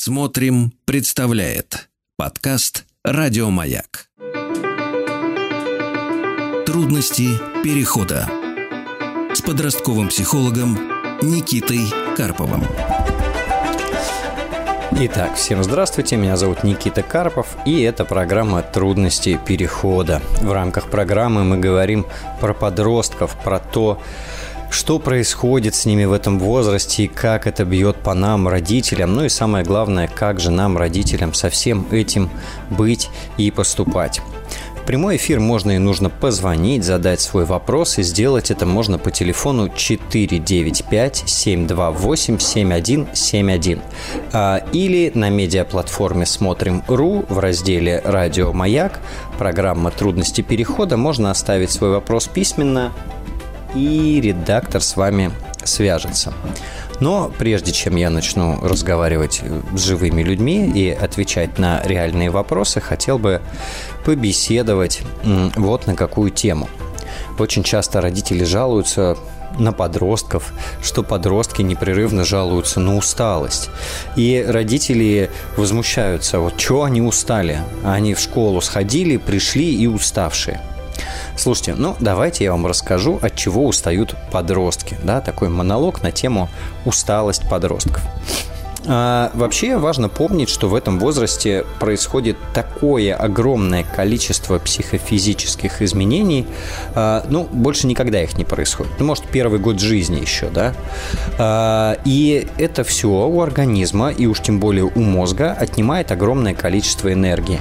Смотрим, представляет подкаст Радиомаяк. Трудности перехода с подростковым психологом Никитой Карповым. Итак, всем здравствуйте, меня зовут Никита Карпов, и это программа «Трудности перехода». В рамках программы мы говорим про подростков, про то, что происходит с ними в этом возрасте и как это бьет по нам, родителям. Ну и самое главное, как же нам, родителям, со всем этим быть и поступать. В прямой эфир можно и нужно позвонить, задать свой вопрос, и сделать это можно по телефону 495-728-7171 а, или на медиаплатформе «Смотрим.ру» в разделе «Радио Маяк» программа «Трудности перехода» можно оставить свой вопрос письменно и редактор с вами свяжется. Но прежде чем я начну разговаривать с живыми людьми и отвечать на реальные вопросы, хотел бы побеседовать вот на какую тему. Очень часто родители жалуются на подростков, что подростки непрерывно жалуются на усталость. И родители возмущаются, вот что они устали? Они в школу сходили, пришли и уставшие. Слушайте, ну давайте я вам расскажу, от чего устают подростки. Да, такой монолог на тему усталость подростков. А, вообще важно помнить, что в этом возрасте происходит такое огромное количество психофизических изменений, а, ну, больше никогда их не происходит. Ну, может, первый год жизни еще, да? А, и это все у организма, и уж тем более у мозга, отнимает огромное количество энергии.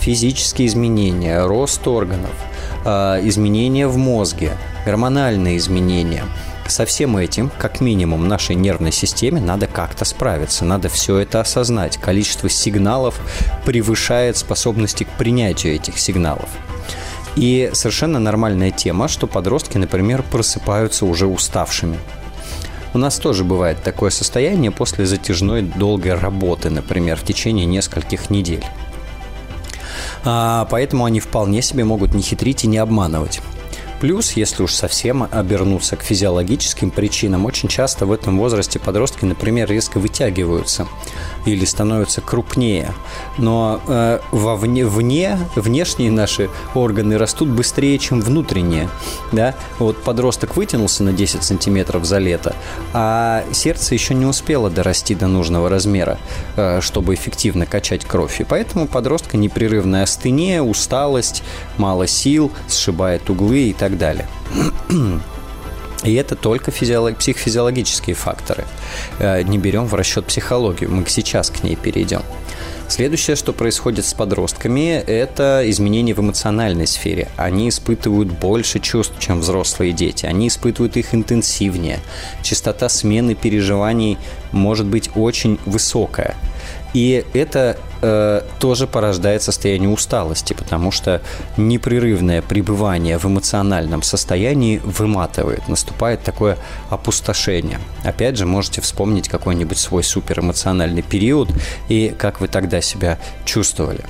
Физические изменения, рост органов – изменения в мозге, гормональные изменения. Со всем этим, как минимум, нашей нервной системе надо как-то справиться, надо все это осознать. Количество сигналов превышает способности к принятию этих сигналов. И совершенно нормальная тема, что подростки, например, просыпаются уже уставшими. У нас тоже бывает такое состояние после затяжной долгой работы, например, в течение нескольких недель. А, поэтому они вполне себе могут не хитрить и не обманывать. Плюс, если уж совсем обернуться к физиологическим причинам, очень часто в этом возрасте подростки, например, резко вытягиваются или становятся крупнее. Но э, вовне, вне, внешние наши органы растут быстрее, чем внутренние. Да? Вот подросток вытянулся на 10 сантиметров за лето, а сердце еще не успело дорасти до нужного размера, э, чтобы эффективно качать кровь. И поэтому подростка непрерывная астения, усталость, мало сил, сшибает углы и так далее. И это только физиолог, психофизиологические факторы. Э, не берем в расчет психологию. Мы сейчас к ней перейдем. Следующее, что происходит с подростками, это изменения в эмоциональной сфере. Они испытывают больше чувств, чем взрослые дети. Они испытывают их интенсивнее. Частота смены переживаний может быть очень высокая. И это э, тоже порождает состояние усталости, потому что непрерывное пребывание в эмоциональном состоянии выматывает, наступает такое опустошение. Опять же, можете вспомнить какой-нибудь свой суперэмоциональный период и как вы тогда себя чувствовали.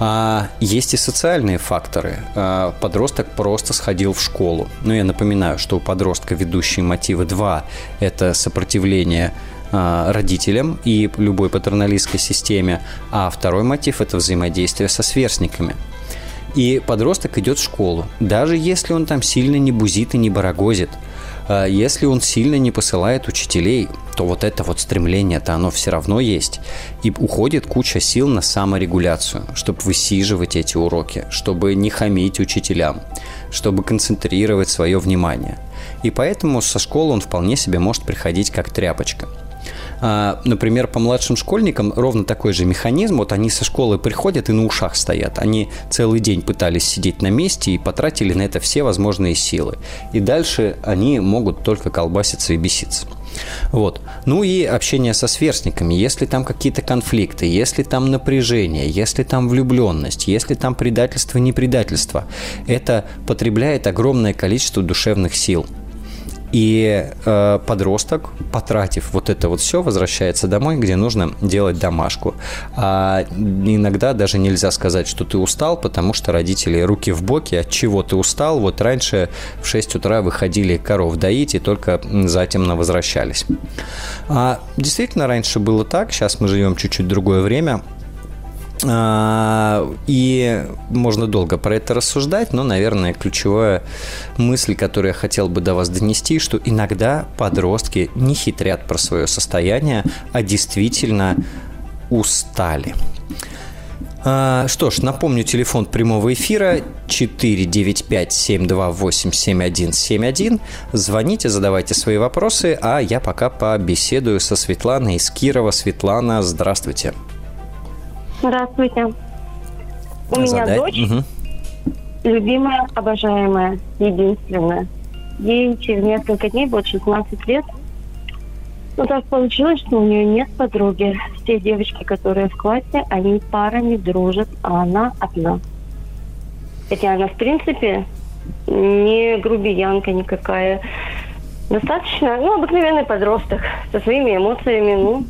А есть и социальные факторы. А, подросток просто сходил в школу. Но я напоминаю, что у подростка ведущие мотивы два – это сопротивление родителям и любой патерналистской системе, а второй мотив – это взаимодействие со сверстниками. И подросток идет в школу, даже если он там сильно не бузит и не барагозит, а, если он сильно не посылает учителей, то вот это вот стремление-то оно все равно есть. И уходит куча сил на саморегуляцию, чтобы высиживать эти уроки, чтобы не хамить учителям, чтобы концентрировать свое внимание. И поэтому со школы он вполне себе может приходить как тряпочка – например, по младшим школьникам ровно такой же механизм. Вот они со школы приходят и на ушах стоят. Они целый день пытались сидеть на месте и потратили на это все возможные силы. И дальше они могут только колбаситься и беситься. Вот. Ну и общение со сверстниками. Если там какие-то конфликты, если там напряжение, если там влюбленность, если там предательство, не предательство, это потребляет огромное количество душевных сил. И э, подросток, потратив вот это вот все, возвращается домой, где нужно делать домашку. А иногда даже нельзя сказать, что ты устал, потому что родители руки в боки, от чего ты устал. Вот раньше в 6 утра выходили коров доить и только затем на возвращались. А, действительно, раньше было так, сейчас мы живем чуть-чуть другое время. А, и можно долго про это рассуждать, но, наверное, ключевая мысль, которую я хотел бы до вас донести, что иногда подростки не хитрят про свое состояние, а действительно устали. А, что ж, напомню, телефон прямого эфира 495-728-7171. Звоните, задавайте свои вопросы, а я пока побеседую со Светланой из Кирова. Светлана, здравствуйте. Здравствуйте. Здравствуйте. У меня дочь, угу. любимая, обожаемая, единственная. Ей через несколько дней будет 16 лет. Но так получилось, что у нее нет подруги. Все девочки, которые в классе, они парами дружат, а она одна. Хотя она, в принципе, не грубиянка никакая. Достаточно, ну, обыкновенный подросток со своими эмоциями, ну,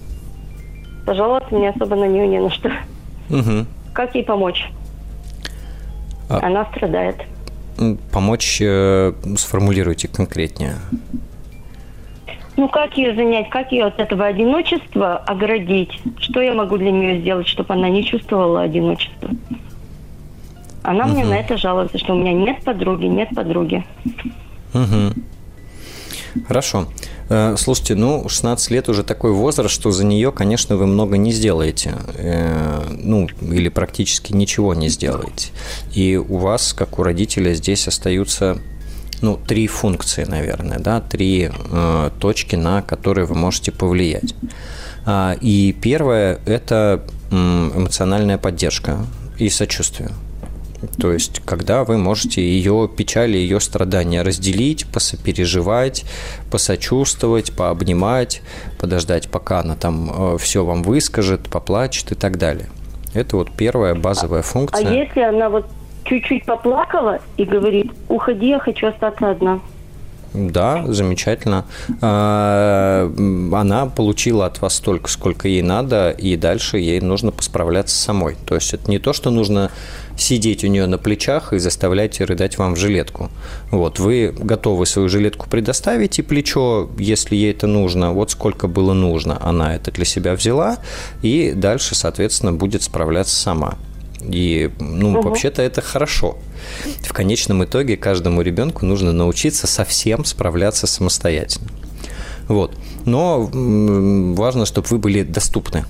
пожаловаться мне особо на нее не на что. Угу. Как ей помочь? А... Она страдает. Помочь э, сформулируйте конкретнее. Ну, как ее занять, как ее от этого одиночества оградить? Что я могу для нее сделать, чтобы она не чувствовала одиночество? Она угу. мне на это жалуется, что у меня нет подруги, нет подруги. Угу. Хорошо. Э, слушайте, ну, 16 лет уже такой возраст, что за нее, конечно, вы много не сделаете. Э, ну, или практически ничего не сделаете. И у вас, как у родителя, здесь остаются ну, три функции, наверное, да, три э, точки, на которые вы можете повлиять. А, и первое – это эмоциональная поддержка и сочувствие. То есть, когда вы можете ее печали, ее страдания разделить, посопереживать, посочувствовать, пообнимать, подождать, пока она там э, все вам выскажет, поплачет и так далее. Это вот первая базовая функция. А если она вот чуть-чуть поплакала и говорит, уходи, я хочу остаться одна? Да, замечательно. А, она получила от вас столько, сколько ей надо, и дальше ей нужно посправляться самой. То есть это не то, что нужно сидеть у нее на плечах и заставлять рыдать вам в жилетку. Вот, вы готовы свою жилетку предоставить, и плечо, если ей это нужно, вот сколько было нужно, она это для себя взяла, и дальше, соответственно, будет справляться сама. И, ну, угу. вообще-то это хорошо. В конечном итоге каждому ребенку нужно научиться совсем справляться самостоятельно. Вот. Но важно, чтобы вы были доступны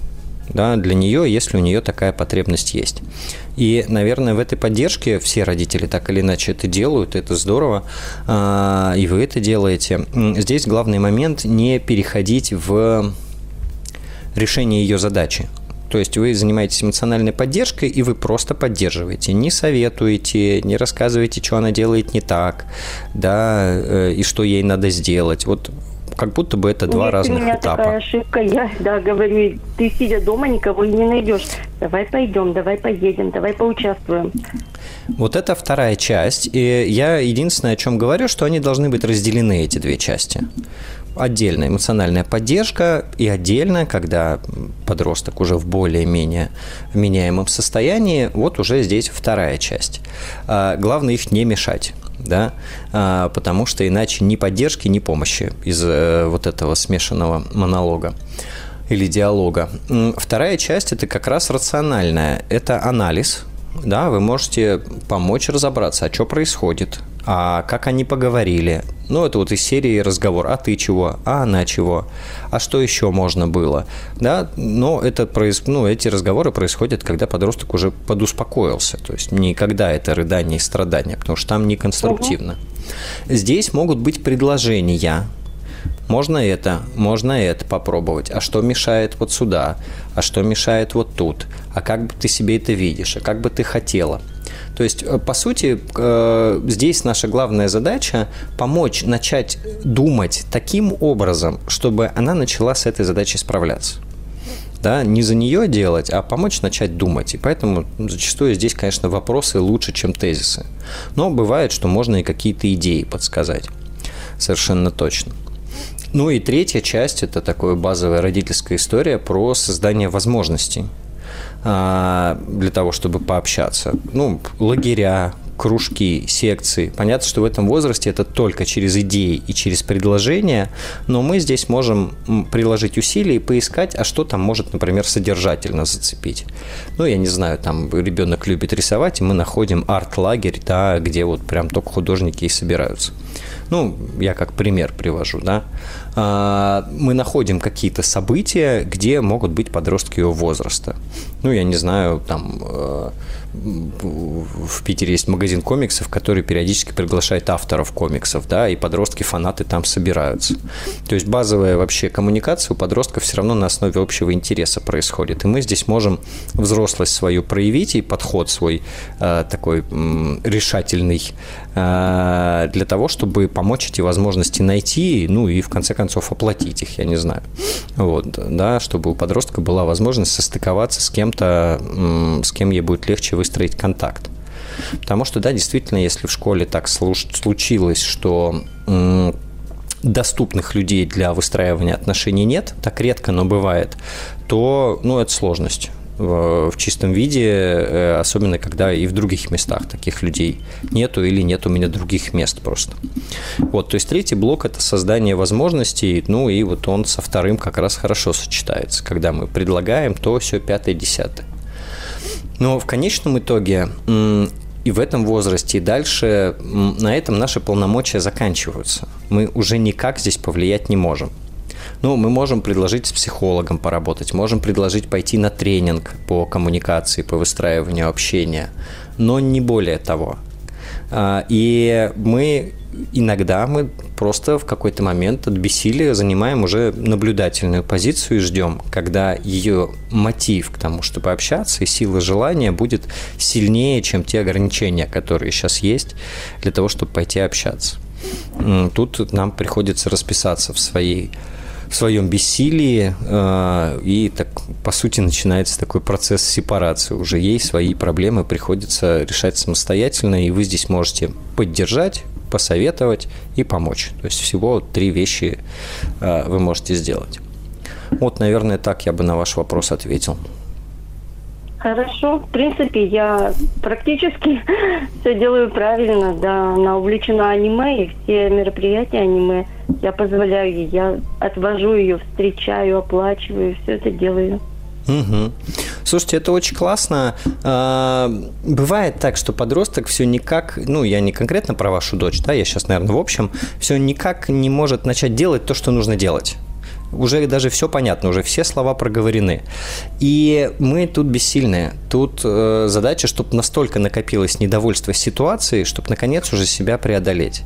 да, для нее, если у нее такая потребность есть. И, наверное, в этой поддержке все родители так или иначе это делают, это здорово, а, и вы это делаете. Здесь главный момент не переходить в решение ее задачи. То есть вы занимаетесь эмоциональной поддержкой, и вы просто поддерживаете. Не советуете, не рассказываете, что она делает не так, да, э, и что ей надо сделать. Вот как будто бы это два Нет, разных у меня этапа. такая ошибка, я да, говорю, ты сидя дома никого и не найдешь. Давай пойдем, давай поедем, давай поучаствуем. Вот это вторая часть. И я единственное, о чем говорю, что они должны быть разделены, эти две части. Отдельная эмоциональная поддержка и отдельно, когда подросток уже в более-менее вменяемом состоянии, вот уже здесь вторая часть. А, главное их не мешать да, а, потому что иначе ни поддержки, ни помощи из э, вот этого смешанного монолога или диалога. Вторая часть – это как раз рациональная. Это анализ, да, вы можете помочь разобраться, а что происходит, а как они поговорили. Ну, это вот из серии разговор, а ты чего, а она чего, а что еще можно было, да, но это проис... ну, эти разговоры происходят, когда подросток уже подуспокоился, то есть не когда это рыдание и страдания, потому что там неконструктивно. Угу. Здесь могут быть предложения, можно это, можно это попробовать. А что мешает вот сюда? А что мешает вот тут? А как бы ты себе это видишь? А как бы ты хотела? То есть, э, по сути, э, здесь наша главная задача помочь начать думать таким образом, чтобы она начала с этой задачей справляться да, не за нее делать, а помочь начать думать. И поэтому зачастую здесь, конечно, вопросы лучше, чем тезисы. Но бывает, что можно и какие-то идеи подсказать. совершенно точно. Ну и третья часть – это такая базовая родительская история про создание возможностей для того, чтобы пообщаться. Ну, лагеря, кружки, секции. Понятно, что в этом возрасте это только через идеи и через предложения, но мы здесь можем приложить усилия и поискать, а что там может, например, содержательно зацепить. Ну, я не знаю, там ребенок любит рисовать, и мы находим арт-лагерь, да, где вот прям только художники и собираются. Ну, я как пример привожу, да. А, мы находим какие-то события, где могут быть подростки его возраста. Ну, я не знаю, там э, в Питере есть магазин комиксов, который периодически приглашает авторов комиксов, да, и подростки, фанаты там собираются. То есть базовая вообще коммуникация у подростков все равно на основе общего интереса происходит. И мы здесь можем взрослость свою проявить и подход свой э, такой э, решательный э, для того, чтобы помочь эти возможности найти, ну и в конце концов оплатить их, я не знаю. Вот, да, чтобы у подростка была возможность состыковаться с кем-то, э, с кем ей будет легче выстроить контакт. Потому что, да, действительно, если в школе так случилось, что доступных людей для выстраивания отношений нет, так редко, но бывает, то, ну, это сложность в чистом виде, э, особенно когда и в других местах таких людей нету или нет у меня других мест просто. Вот, то есть третий блок – это создание возможностей, ну и вот он со вторым как раз хорошо сочетается, когда мы предлагаем то, все пятое, десятое. Но в конечном итоге и в этом возрасте, и дальше на этом наши полномочия заканчиваются. Мы уже никак здесь повлиять не можем. Ну, мы можем предложить с психологом поработать, можем предложить пойти на тренинг по коммуникации, по выстраиванию общения, но не более того. А, и мы иногда мы просто в какой-то момент от бессилия занимаем уже наблюдательную позицию и ждем, когда ее мотив к тому, чтобы общаться, и сила желания будет сильнее, чем те ограничения, которые сейчас есть для того, чтобы пойти общаться. Тут нам приходится расписаться в своей в своем бессилии, э, и так, по сути, начинается такой процесс сепарации. Уже ей свои проблемы приходится решать самостоятельно, и вы здесь можете поддержать, посоветовать и помочь. То есть всего три вещи э, вы можете сделать. Вот, наверное, так я бы на ваш вопрос ответил. Хорошо. В принципе, я практически все делаю правильно. Да, она увлечена аниме, и все мероприятия аниме я позволяю ей. Я отвожу ее, встречаю, оплачиваю, все это делаю. Угу. Слушайте, это очень классно. А, бывает так, что подросток все никак, ну, я не конкретно про вашу дочь, да, я сейчас, наверное, в общем, все никак не может начать делать то, что нужно делать уже даже все понятно, уже все слова проговорены. И мы тут бессильные. Тут э, задача, чтобы настолько накопилось недовольство ситуацией, чтобы наконец уже себя преодолеть.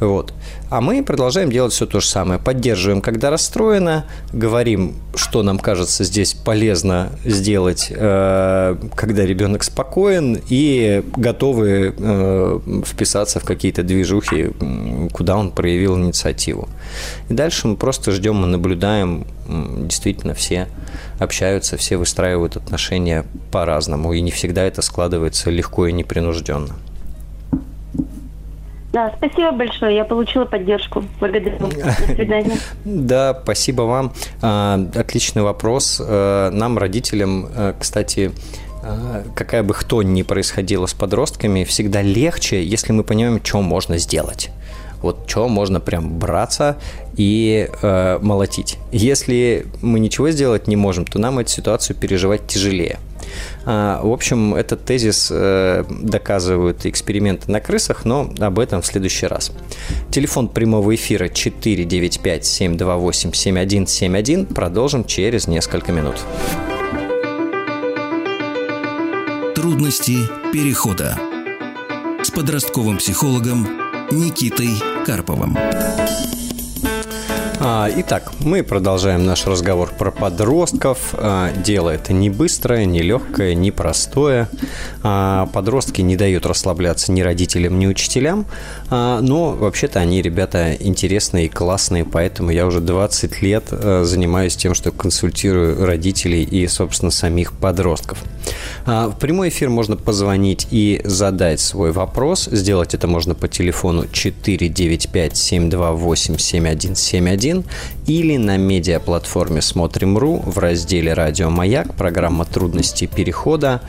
Вот. А мы продолжаем делать все то же самое. Поддерживаем, когда расстроено, говорим, что нам кажется здесь полезно сделать, э, когда ребенок спокоен, и готовы э, вписаться в какие-то движухи, куда он проявил инициативу. И дальше мы просто ждем и наблюдаем, действительно все общаются, все выстраивают отношения по-разному, и не всегда это складывается легко и непринужденно. Да, спасибо большое. Я получила поддержку. Благодарю. До свидания. Да, спасибо вам. А, отличный вопрос. А, нам, родителям, а, кстати, какая бы кто ни происходила с подростками, всегда легче, если мы понимаем, что можно сделать вот что можно прям браться и э, молотить. Если мы ничего сделать не можем, то нам эту ситуацию переживать тяжелее. А, в общем, этот тезис э, доказывают эксперименты на крысах, но об этом в следующий раз. Телефон прямого эфира 495-728-7171. Продолжим через несколько минут. Трудности перехода с подростковым психологом Никитой Карповым. А, итак, Мы продолжаем наш разговор про подростков. А, дело это не быстрое, не легкое, не простое. А, подростки не дают расслабляться ни родителям, ни учителям. Но вообще-то они, ребята, интересные и классные, поэтому я уже 20 лет занимаюсь тем, что консультирую родителей и, собственно, самих подростков. В прямой эфир можно позвонить и задать свой вопрос. Сделать это можно по телефону 495 728 7171 или на медиаплатформе «Смотрим.ру» в разделе «Радио Маяк» программа «Трудности перехода»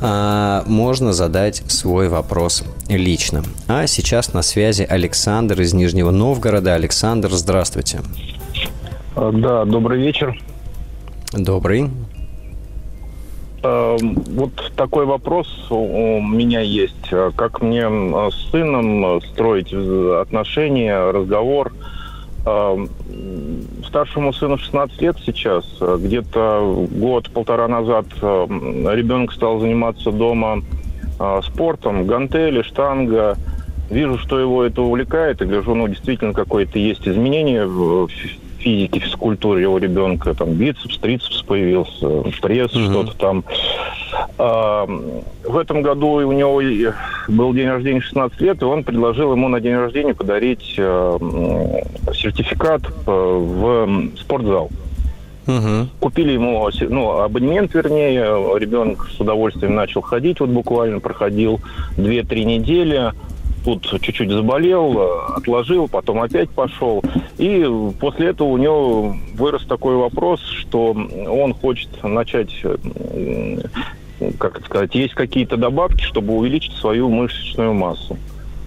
а, можно задать свой вопрос лично. А сейчас на связи Александр из Нижнего Новгорода. Александр, здравствуйте. А, да, добрый вечер. Добрый. А, вот такой вопрос у меня есть. Как мне с сыном строить отношения, разговор – Старшему сыну 16 лет сейчас. Где-то год-полтора назад ребенок стал заниматься дома а, спортом, гантели, штанга. Вижу, что его это увлекает, и гляжу, ну, действительно, какое-то есть изменение в физике, физкультуре его ребенка. Там бицепс, трицепс появился, пресс, mm-hmm. что-то там. А, в этом году у него был день рождения 16 лет, и он предложил ему на день рождения подарить а, сертификат а, в спортзал. Угу. Купили ему ну, абонемент, вернее, ребенок с удовольствием начал ходить, вот буквально проходил 2-3 недели, тут чуть-чуть заболел, отложил, потом опять пошел. И после этого у него вырос такой вопрос, что он хочет начать как это сказать, есть какие-то добавки, чтобы увеличить свою мышечную массу.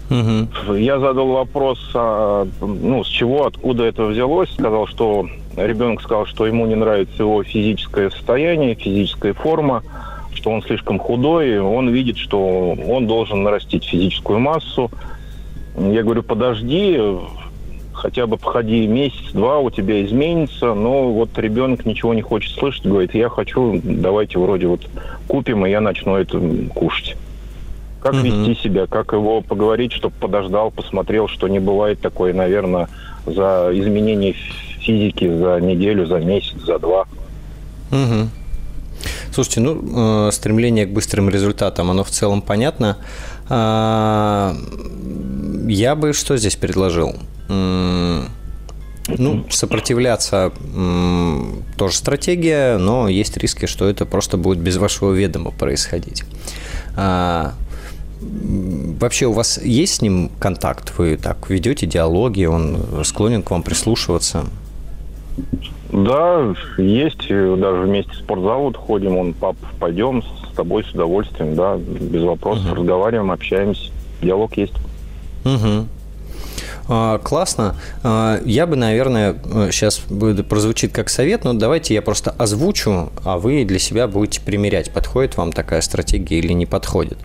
Угу. Я задал вопрос, а, ну, с чего, откуда это взялось. Сказал, что ребенок сказал, что ему не нравится его физическое состояние, физическая форма, что он слишком худой, он видит, что он должен нарастить физическую массу. Я говорю, подожди, хотя бы походи месяц-два, у тебя изменится, но вот ребенок ничего не хочет слышать, говорит, я хочу, давайте вроде вот купим, и я начну это кушать. Как угу. вести себя, как его поговорить, чтобы подождал, посмотрел, что не бывает такое, наверное, за изменение физики за неделю, за месяц, за два. Угу. Слушайте, ну, э, стремление к быстрым результатам, оно в целом понятно. Э, я бы что здесь предложил? Ну, сопротивляться тоже стратегия, но есть риски, что это просто будет без вашего ведома происходить. А, вообще у вас есть с ним контакт? Вы так ведете диалоги, он склонен к вам прислушиваться? Да, есть. Даже вместе в спортзал ходим. Он, пап, пойдем с тобой с удовольствием, да, без вопросов. Угу. Разговариваем, общаемся. Диалог есть. Угу. Классно. А, я бы, наверное, сейчас прозвучит как совет, но давайте я просто озвучу, а вы для себя будете примерять, подходит вам такая стратегия или не подходит.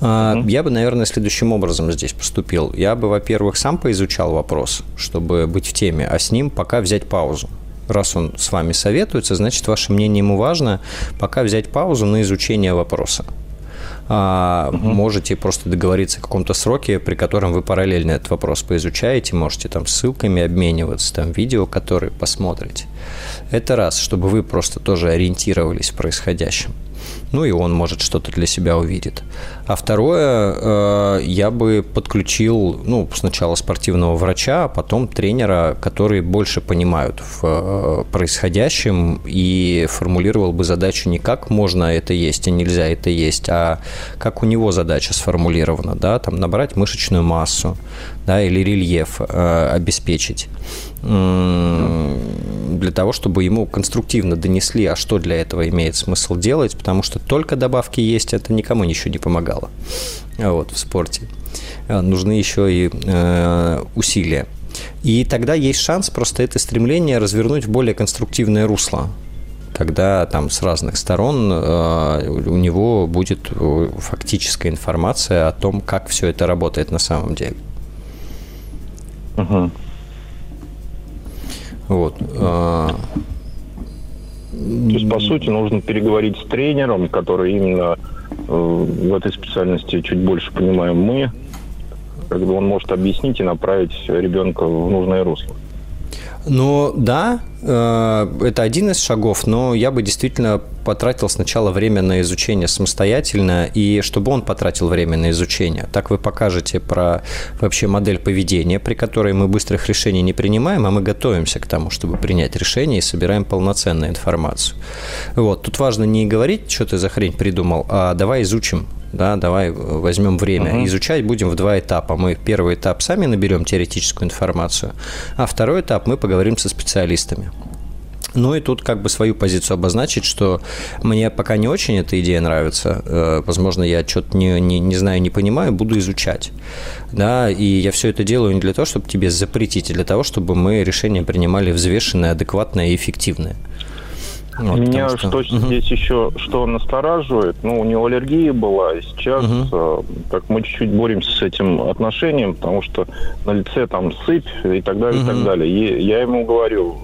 Mm-hmm. Я бы, наверное, следующим образом здесь поступил. Я бы, во-первых, сам поизучал вопрос, чтобы быть в теме, а с ним пока взять паузу раз он с вами советуется, значит, ваше мнение ему важно, пока взять паузу на изучение вопроса а, угу. можете просто договориться о каком-то сроке, при котором вы параллельно этот вопрос поизучаете, можете там ссылками обмениваться, там видео, которые посмотрите. Это раз, чтобы вы просто тоже ориентировались в происходящем ну и он, может, что-то для себя увидит. А второе, э, я бы подключил, ну, сначала спортивного врача, а потом тренера, которые больше понимают в э, происходящем и формулировал бы задачу не как можно это есть и нельзя это есть, а как у него задача сформулирована, да, там набрать мышечную массу, да, или рельеф э, обеспечить для того, чтобы ему конструктивно донесли, а что для этого имеет смысл делать, потому что только добавки есть, это никому ничего не помогало вот, в спорте. А, нужны еще и э, усилия. И тогда есть шанс просто это стремление развернуть в более конструктивное русло когда там с разных сторон э, у него будет э, фактическая информация о том, как все это работает на самом деле. Угу. Вот. А, То есть, по сути, нужно переговорить с тренером, который именно э, в этой специальности чуть больше понимаем мы, когда он может объяснить и направить ребенка в нужное русло. Ну, да, э, это один из шагов, но я бы действительно потратил сначала время на изучение самостоятельно, и чтобы он потратил время на изучение. Так вы покажете про вообще модель поведения, при которой мы быстрых решений не принимаем, а мы готовимся к тому, чтобы принять решение и собираем полноценную информацию. Вот. Тут важно не говорить, что ты за хрень придумал, а давай изучим да, давай возьмем время. Угу. Изучать будем в два этапа. Мы первый этап сами наберем теоретическую информацию, а второй этап мы поговорим со специалистами. Ну и тут как бы свою позицию обозначить, что мне пока не очень эта идея нравится. Э, возможно, я что-то не, не, не знаю, не понимаю, буду изучать. Да, и я все это делаю не для того, чтобы тебе запретить, а для того, чтобы мы решения принимали взвешенные, адекватные и эффективные. Вот, Меня что, что угу. здесь еще что настораживает, ну, у него аллергия была, и сейчас угу. как мы чуть-чуть боремся с этим отношением, потому что на лице там сыпь и так далее, угу. и так далее. И я ему говорю,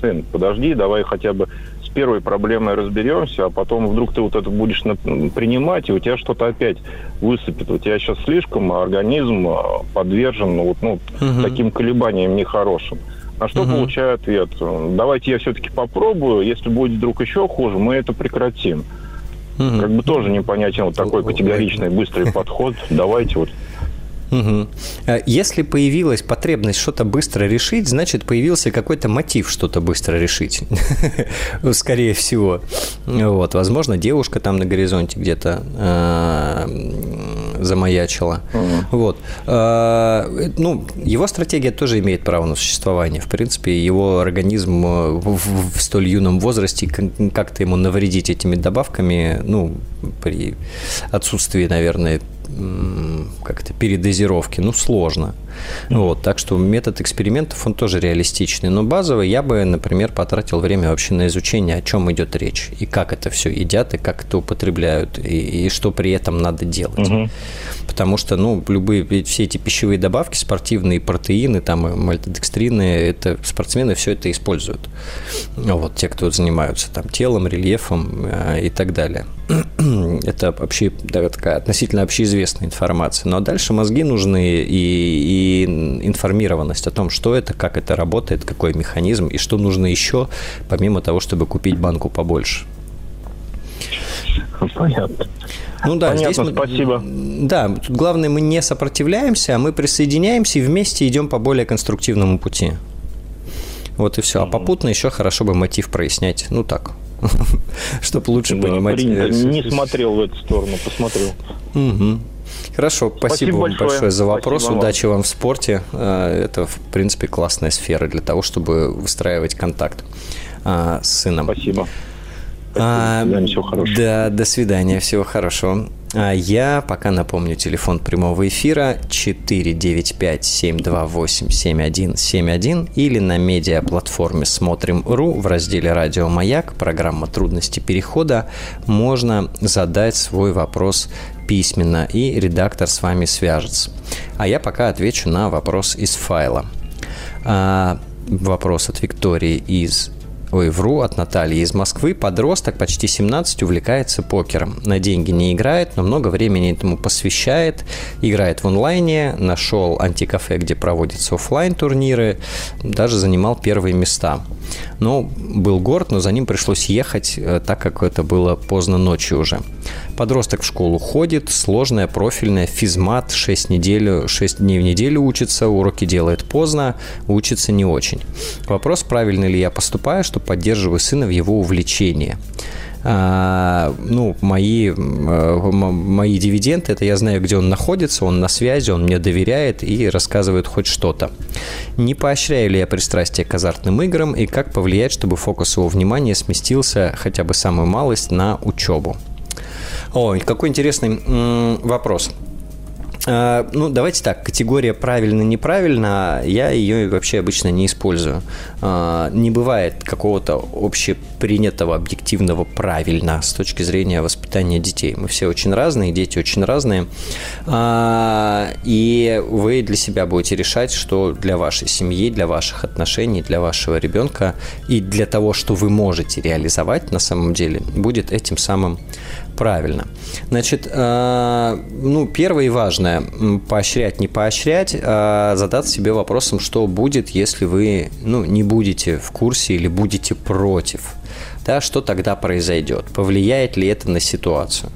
сын, подожди, давай хотя бы с первой проблемой разберемся, а потом вдруг ты вот это будешь принимать, и у тебя что-то опять высыпет. У тебя сейчас слишком организм а, подвержен вот, ну, угу. таким колебаниям нехорошим. А что угу. получаю ответ? Давайте я все-таки попробую. Если будет вдруг еще хуже, мы это прекратим. Угу. Как бы тоже непонятен вот такой категоричный, быстрый подход. Давайте вот Угу. Если появилась потребность что-то быстро решить, значит появился какой-то мотив что-то быстро решить. Скорее всего. Вот, возможно, девушка там на горизонте где-то э, замаячила. Вот. Э, ну, его стратегия тоже имеет право на существование. В принципе, его организм в, в столь юном возрасте как-то ему навредить этими добавками, ну, при отсутствии, наверное, как-то передозировки, ну, сложно. Вот, так что метод экспериментов, он тоже реалистичный. Но базовый я бы, например, потратил время вообще на изучение, о чем идет речь, и как это все едят, и как это употребляют, и, и что при этом надо делать. Угу. Потому что, ну, любые, все эти пищевые добавки, спортивные протеины, там, мальтодекстрины, это спортсмены все это используют. Вот, те, кто занимаются там телом, рельефом э, и так далее. это вообще да, такая относительно общеизвестная информация. Но дальше мозги нужны и, и информированность о том, что это, как это работает, какой механизм и что нужно еще, помимо того, чтобы купить банку побольше. Понятно. Ну да, Понятно, здесь мы, спасибо. Да, тут главное, мы не сопротивляемся, а мы присоединяемся и вместе идем по более конструктивному пути. Вот и все. А попутно еще хорошо бы мотив прояснять. Ну так, чтобы лучше понимать. Принято. Не смотрел в эту сторону, посмотрел. Хорошо, спасибо, спасибо вам большое, большое за вопрос. Спасибо Удачи вам. вам в спорте. Э, это, в принципе, классная сфера для того, чтобы выстраивать контакт а, с сыном. Спасибо. А, до свидания, всего хорошего. Да, до свидания, всего хорошего. А я пока напомню телефон прямого эфира 495-728-7171 или на медиаплатформе «Смотрим.ру» в разделе «Радио Маяк» программа «Трудности перехода» можно задать свой вопрос письменно, и редактор с вами свяжется. А я пока отвечу на вопрос из файла. А, вопрос от Виктории из ой, вру, от Натальи из Москвы. Подросток, почти 17, увлекается покером. На деньги не играет, но много времени этому посвящает. Играет в онлайне, нашел антикафе, где проводятся офлайн турниры даже занимал первые места. Но был город, но за ним пришлось ехать, э, так как это было поздно ночью уже. Подросток в школу ходит, сложная, профильная, физмат, 6, неделю, 6 дней в неделю учится, уроки делает поздно, учится не очень. Вопрос, правильно ли я поступаю, что поддерживаю сына в его увлечении. А, ну, мои, а, мои дивиденды, это я знаю, где он находится, он на связи, он мне доверяет и рассказывает хоть что-то. Не поощряю ли я пристрастие к азартным играм и как повлиять, чтобы фокус его внимания сместился хотя бы самую малость на учебу? Ой, какой интересный вопрос. А, ну, давайте так, категория правильно-неправильно, я ее вообще обычно не использую. А, не бывает какого-то общепринятого объективного правильно с точки зрения воспитания детей. Мы все очень разные, дети очень разные. А, и вы для себя будете решать, что для вашей семьи, для ваших отношений, для вашего ребенка и для того, что вы можете реализовать на самом деле, будет этим самым правильно. Значит, ну, первое и важное, поощрять, не поощрять, а задаться себе вопросом, что будет, если вы ну, не будете в курсе или будете против. Да, что тогда произойдет? Повлияет ли это на ситуацию?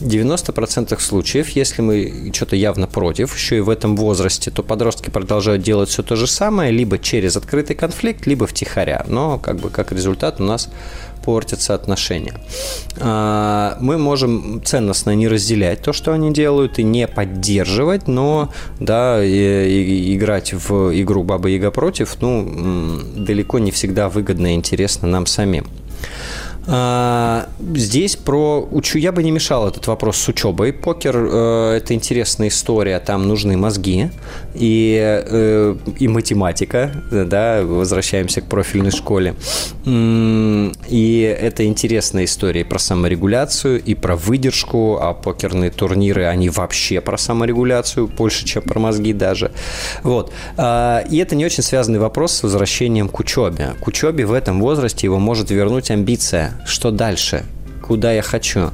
90% случаев, если мы что-то явно против, еще и в этом возрасте, то подростки продолжают делать все то же самое, либо через открытый конфликт, либо втихаря. Но как бы как результат у нас портятся отношения. А, мы можем ценностно не разделять то, что они делают, и не поддерживать, но да, и, играть в игру Баба Яга против, ну, далеко не всегда выгодно и интересно нам самим. А, здесь про учу я бы не мешал этот вопрос с учебой. Покер э, это интересная история, там нужны мозги и, э, и математика, да, возвращаемся к профильной школе. И это интересная история про саморегуляцию и про выдержку, а покерные турниры, они вообще про саморегуляцию, больше, чем про мозги даже. Вот. А, и это не очень связанный вопрос с возвращением к учебе. К учебе в этом возрасте его может вернуть амбиция что дальше, куда я хочу,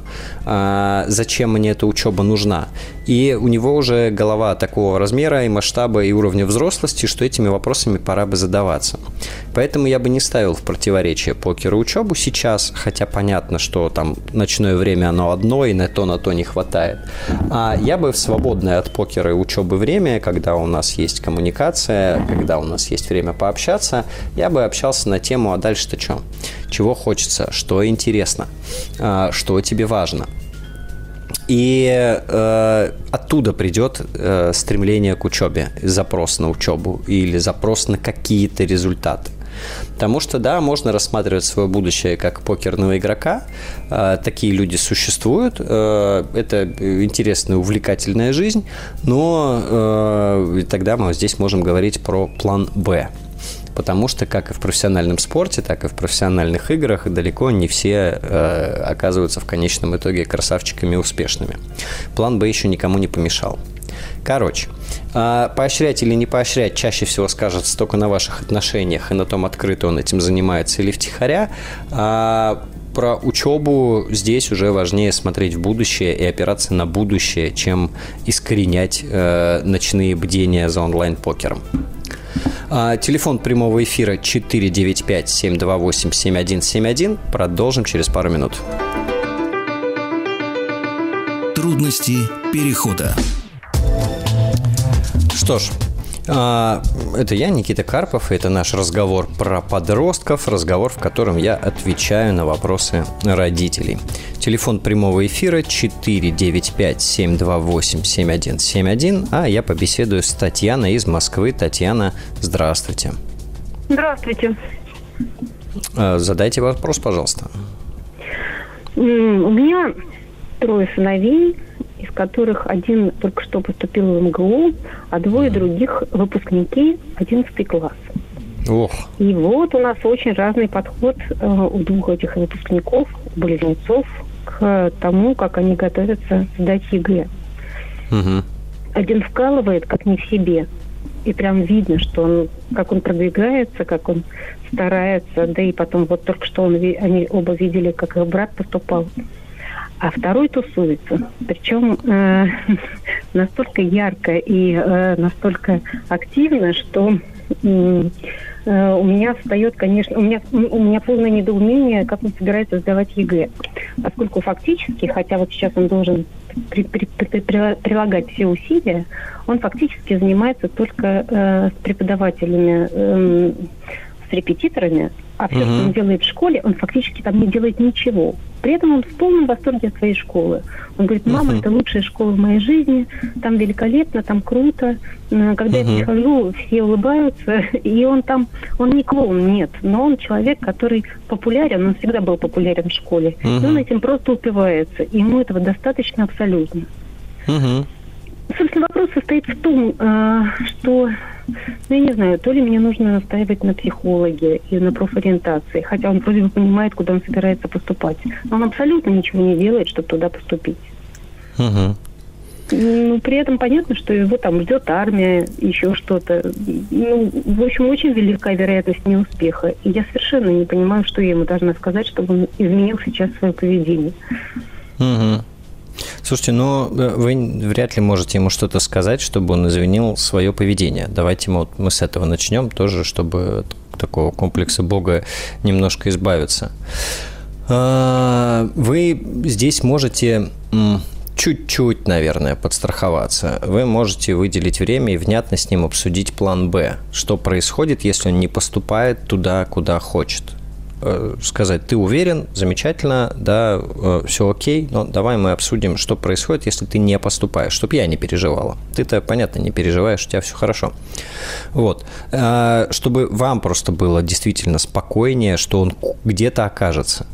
зачем мне эта учеба нужна. И у него уже голова такого размера и масштаба и уровня взрослости, что этими вопросами пора бы задаваться. Поэтому я бы не ставил в противоречие покер и учебу сейчас, хотя понятно, что там ночное время оно одно, и на то, на то не хватает. А я бы в свободное от покера и учебы время, когда у нас есть коммуникация, когда у нас есть время пообщаться, я бы общался на тему, а дальше-то что? Чего хочется, что интересно, а, что тебе важно – и э, оттуда придет э, стремление к учебе, запрос на учебу или запрос на какие-то результаты. Потому что, да, можно рассматривать свое будущее как покерного игрока. Э, такие люди существуют. Э, это интересная, увлекательная жизнь. Но э, тогда мы здесь можем говорить про план «Б» потому что как и в профессиональном спорте, так и в профессиональных играх далеко не все э, оказываются в конечном итоге красавчиками успешными. План Б еще никому не помешал. Короче, э, поощрять или не поощрять чаще всего скажется только на ваших отношениях и на том, открыто он этим занимается или втихаря. А про учебу здесь уже важнее смотреть в будущее и опираться на будущее, чем искоренять э, ночные бдения за онлайн-покером. А, телефон прямого эфира 495-728-7171. Продолжим через пару минут. Трудности перехода. Что ж, это я, Никита Карпов, и это наш разговор про подростков, разговор, в котором я отвечаю на вопросы родителей. Телефон прямого эфира 495-728-7171, а я побеседую с Татьяной из Москвы. Татьяна, здравствуйте. Здравствуйте. А, задайте вопрос, пожалуйста. У меня трое сыновей, из которых один только что поступил в МГУ, а двое других выпускники 11 класс. Ох. И вот у нас очень разный подход э, у двух этих выпускников, близнецов, к тому, как они готовятся сдать ЕГЭ. Угу. Один вкалывает, как не в себе. И прям видно, что он, как он продвигается, как он старается. Да и потом вот только что он, они оба видели, как их брат поступал а второй тусуется. Причем э, настолько ярко и э, настолько активно, что э, у меня встает, конечно, у меня, у меня полное недоумение, как он собирается сдавать ЕГЭ. Поскольку фактически, хотя вот сейчас он должен при, при, при, прилагать все усилия, он фактически занимается только э, с преподавателями, э, с репетиторами, а все, угу. что он делает в школе, он фактически там не делает ничего. При этом он в полном восторге от своей школы. Он говорит, мама, uh-huh. это лучшая школа в моей жизни, там великолепно, там круто. Когда uh-huh. я прихожу, все улыбаются, и он там, он не клоун, нет, но он человек, который популярен, он всегда был популярен в школе. Uh-huh. И он этим просто упивается, и ему этого достаточно абсолютно. Uh-huh. Собственно, вопрос состоит в том, а, что ну, я не знаю, то ли мне нужно настаивать на психологе и на профориентации, хотя он вроде бы понимает, куда он собирается поступать. Но он абсолютно ничего не делает, чтобы туда поступить. Угу. Ну, при этом понятно, что его там ждет армия, еще что-то. Ну, в общем, очень велика вероятность неуспеха. И я совершенно не понимаю, что я ему должна сказать, чтобы он изменил сейчас свое поведение. Угу. Слушайте, ну вы вряд ли можете ему что-то сказать, чтобы он извинил свое поведение. Давайте мы, вот, мы с этого начнем тоже, чтобы такого комплекса Бога немножко избавиться. А, вы здесь можете чуть-чуть, наверное, подстраховаться. Вы можете выделить время и внятно с ним обсудить план «Б». Что происходит, если он не поступает туда, куда хочет? Э, сказать, ты уверен, замечательно, да, э, все окей, но давай мы обсудим, что происходит, если ты не поступаешь, чтобы я не переживала. Ты-то, понятно, не переживаешь, у тебя все хорошо. Вот. Э, чтобы вам просто было действительно спокойнее, что он где-то окажется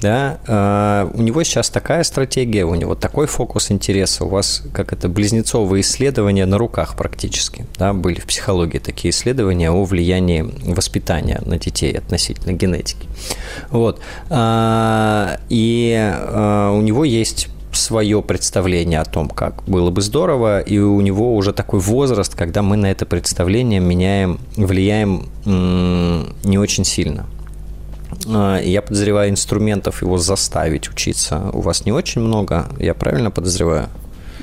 да, э, у него сейчас такая стратегия, у него такой фокус интереса, у вас как это близнецовые исследования на руках практически, да, были в психологии такие исследования о влиянии воспитания на детей относительно генетики, вот, э, и э, у него есть свое представление о том, как было бы здорово, и у него уже такой возраст, когда мы на это представление меняем, влияем не очень сильно. А, я подозреваю, инструментов его заставить учиться у вас не очень много. Я правильно подозреваю?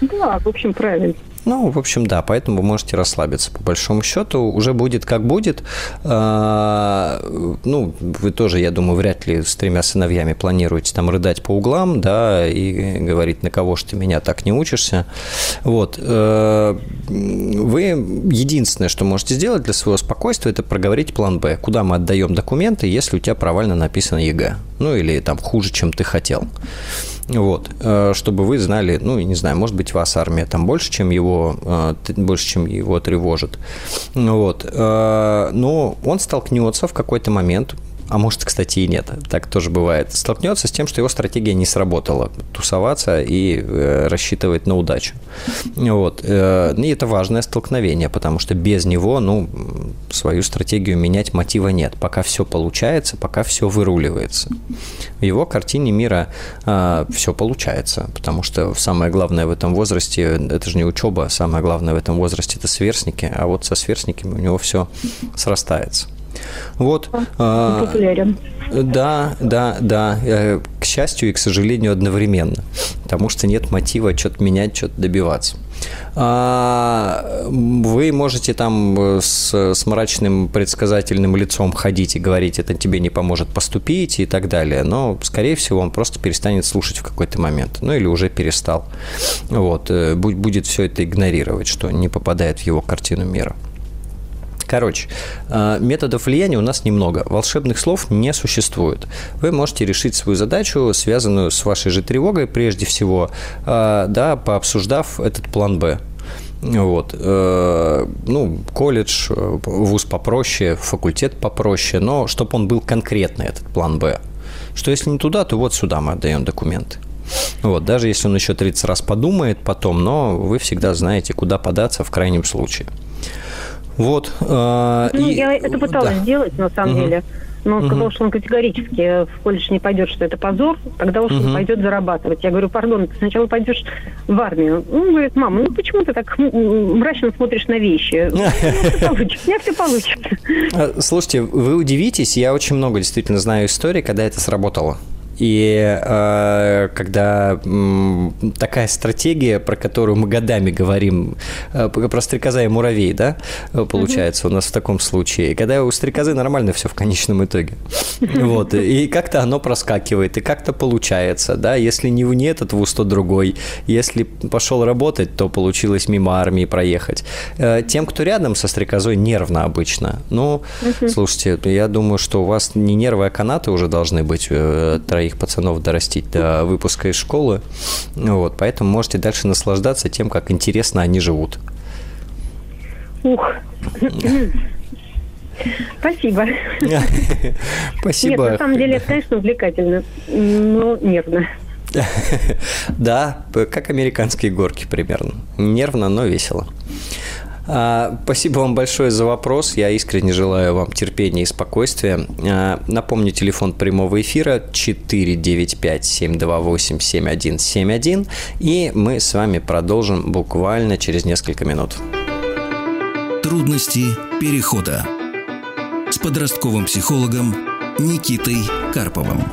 Да, в общем, правильно. Ну, в общем, да, поэтому вы можете расслабиться. По большому счету, уже будет как будет. А, ну, вы тоже, я думаю, вряд ли с тремя сыновьями планируете там рыдать по углам, да, и говорить, на кого ж ты меня так не учишься. Вот. Э, вы единственное, что можете сделать для своего спокойствия, это проговорить план «Б». Куда мы отдаем документы, если у тебя провально написано ЕГЭ? Ну, или там хуже, чем ты хотел. Вот, э, чтобы вы знали, ну, не знаю, может быть, вас армия там больше, чем его, э, больше, чем его тревожит. Вот, э, но он столкнется в какой-то момент, а может, кстати, и нет, так тоже бывает, столкнется с тем, что его стратегия не сработала, тусоваться и э, рассчитывать на удачу. Вот. Э, и это важное столкновение, потому что без него, ну, свою стратегию менять мотива нет. Пока все получается, пока все выруливается. В его картине мира э, все получается, потому что самое главное в этом возрасте, это же не учеба, самое главное в этом возрасте это сверстники, а вот со сверстниками у него все срастается. Вот. А, популярен. Да, да, да. Э, к счастью и к сожалению одновременно. Потому что нет мотива что-то менять, что-то добиваться. А, вы можете там э, с, с мрачным предсказательным лицом ходить и говорить, это тебе не поможет поступить и так далее. Но, скорее всего, он просто перестанет слушать в какой-то момент. Ну, или уже перестал. Вот. Э, будет все это игнорировать, что не попадает в его картину мира. Короче, э, методов влияния у нас немного. Волшебных слов не существует. Вы можете решить свою задачу, связанную с вашей же тревогой, прежде всего, э, да, пообсуждав этот план «Б». Вот. Э, ну, колледж, вуз попроще, факультет попроще, но чтобы он был конкретный, этот план «Б». Что если не туда, то вот сюда мы отдаем документы. Вот, даже если он еще 30 раз подумает потом, но вы всегда знаете, куда податься в крайнем случае. Вот. Э, ну, и... я это пыталась да. сделать, на самом угу. деле. Но он сказал, угу. что он категорически в колледж не пойдет, что это позор, тогда уж угу. он пойдет зарабатывать. Я говорю, пардон, ты сначала пойдешь в армию. Он говорит, мама, ну почему ты так мрачно смотришь на вещи? У меня все получится. А, слушайте, вы удивитесь, я очень много действительно знаю историй, когда это сработало. И э, когда э, такая стратегия, про которую мы годами говорим, э, про стрекоза и муравей, да, получается mm-hmm. у нас в таком случае, когда у стрекозы нормально все в конечном итоге. Вот, и как-то оно проскакивает, и как-то получается, да, если не, не этот вуз, то другой. Если пошел работать, то получилось мимо армии проехать. Э, тем, кто рядом со стрекозой, нервно обычно. Ну, mm-hmm. слушайте, я думаю, что у вас не нервы, а канаты уже должны быть э, троих своих пацанов дорастить до выпуска из школы. Вот, поэтому можете дальше наслаждаться тем, как интересно они живут. Ух. Спасибо. Спасибо. Нет, на самом деле, это, конечно, увлекательно, но нервно. Да, как американские горки примерно. Нервно, но весело. А, спасибо вам большое за вопрос. Я искренне желаю вам терпения и спокойствия. А, напомню, телефон прямого эфира 495-728-7171. И мы с вами продолжим буквально через несколько минут. Трудности перехода с подростковым психологом Никитой Карповым.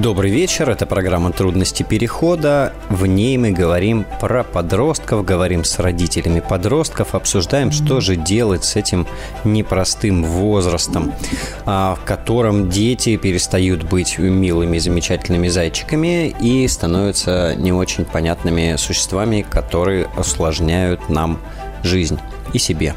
Добрый вечер, это программа «Трудности перехода». В ней мы говорим про подростков, говорим с родителями подростков, обсуждаем, что же делать с этим непростым возрастом, а, в котором дети перестают быть милыми, замечательными зайчиками и становятся не очень понятными существами, которые осложняют нам жизнь и себе.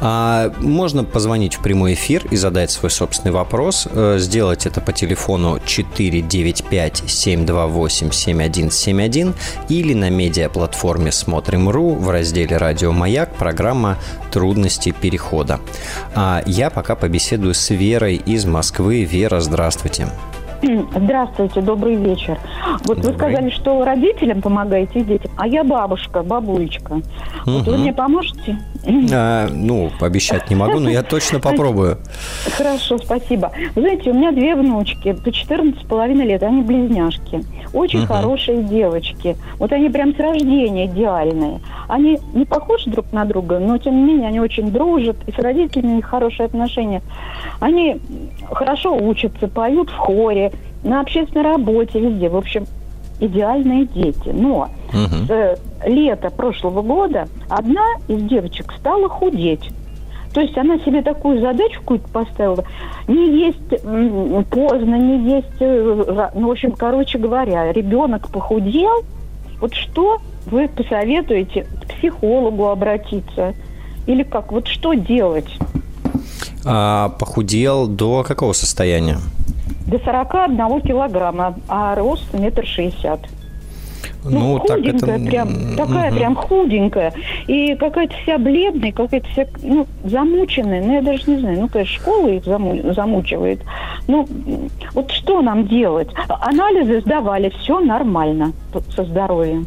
А, можно позвонить в прямой эфир и задать свой собственный вопрос. Э, сделать это по телефону 495-728-7171 или на медиаплатформе «Смотрим.ру» в разделе «Радио Маяк» программа «Трудности перехода». А я пока побеседую с Верой из Москвы. Вера, здравствуйте. Здравствуйте, добрый вечер. Вот добрый. вы сказали, что родителям помогаете детям, а я бабушка, бабулечка. Угу. Вот вы мне поможете? А, ну, обещать не могу, но я точно попробую. Хорошо, спасибо. Вы знаете, у меня две внучки, по 14,5 лет, они близняшки. Очень угу. хорошие девочки. Вот они прям с рождения идеальные. Они не похожи друг на друга, но тем не менее они очень дружат, и с родителями у них хорошие отношения. Они хорошо учатся, поют в хоре, на общественной работе, везде. В общем, идеальные дети. Но угу. с лета прошлого года одна из девочек стала худеть. То есть она себе такую задачу какую-то поставила. Не есть поздно, не есть... Э, ну, в общем, короче говоря, ребенок похудел. Вот что вы посоветуете к психологу обратиться? Или как? Вот что делать? А, похудел до какого состояния? До 41 килограмма, а рост метр шестьдесят. Ну, ну худенькая так это... прям, такая угу. прям худенькая. И какая-то вся бледная, какая-то вся, ну, замученная. Ну, я даже не знаю. Ну, конечно, школа их заму- замучивает. Ну, вот что нам делать? Анализы сдавали, все нормально со здоровьем.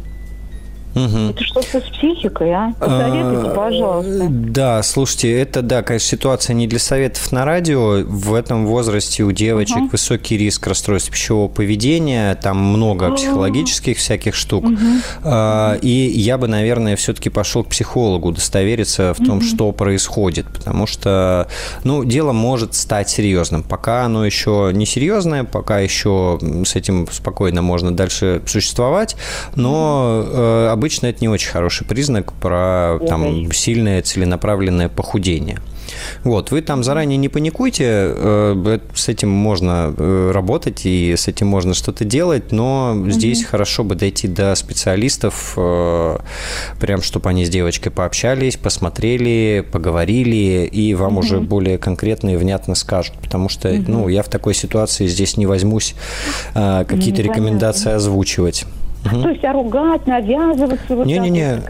Угу. Это что-то с психикой, а? Посоветуйте, а, пожалуйста. Да, слушайте, это, да, конечно, ситуация не для советов на радио. В этом возрасте у девочек угу. высокий риск расстройств пищевого поведения, там много психологических всяких штук. Угу. И я бы, наверное, все-таки пошел к психологу удостовериться в том, угу. что происходит, потому что, ну, дело может стать серьезным. Пока оно еще не серьезное, пока еще с этим спокойно можно дальше существовать, но э, обычно это не очень хороший признак про там, сильное целенаправленное похудение. Вот, вы там заранее не паникуйте, э, с этим можно э, работать и с этим можно что-то делать, но угу. здесь хорошо бы дойти до специалистов, э, прям чтобы они с девочкой пообщались, посмотрели, поговорили, и вам угу. уже более конкретно и внятно скажут, потому что, угу. ну, я в такой ситуации здесь не возьмусь какие-то рекомендации озвучивать. Угу. То есть, а ругать, навязываться, вот не, не, не.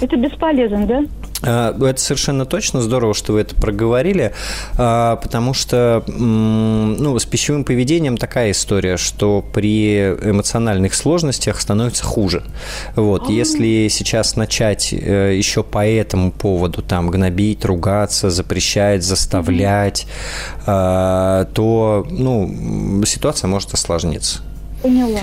это бесполезно, да? А, это совершенно точно здорово, что вы это проговорили, а, потому что ну, с пищевым поведением такая история, что при эмоциональных сложностях становится хуже. Вот, а. если сейчас начать э, еще по этому поводу там гнобить, ругаться, запрещать, заставлять, то ну, ситуация может осложниться. Поняла.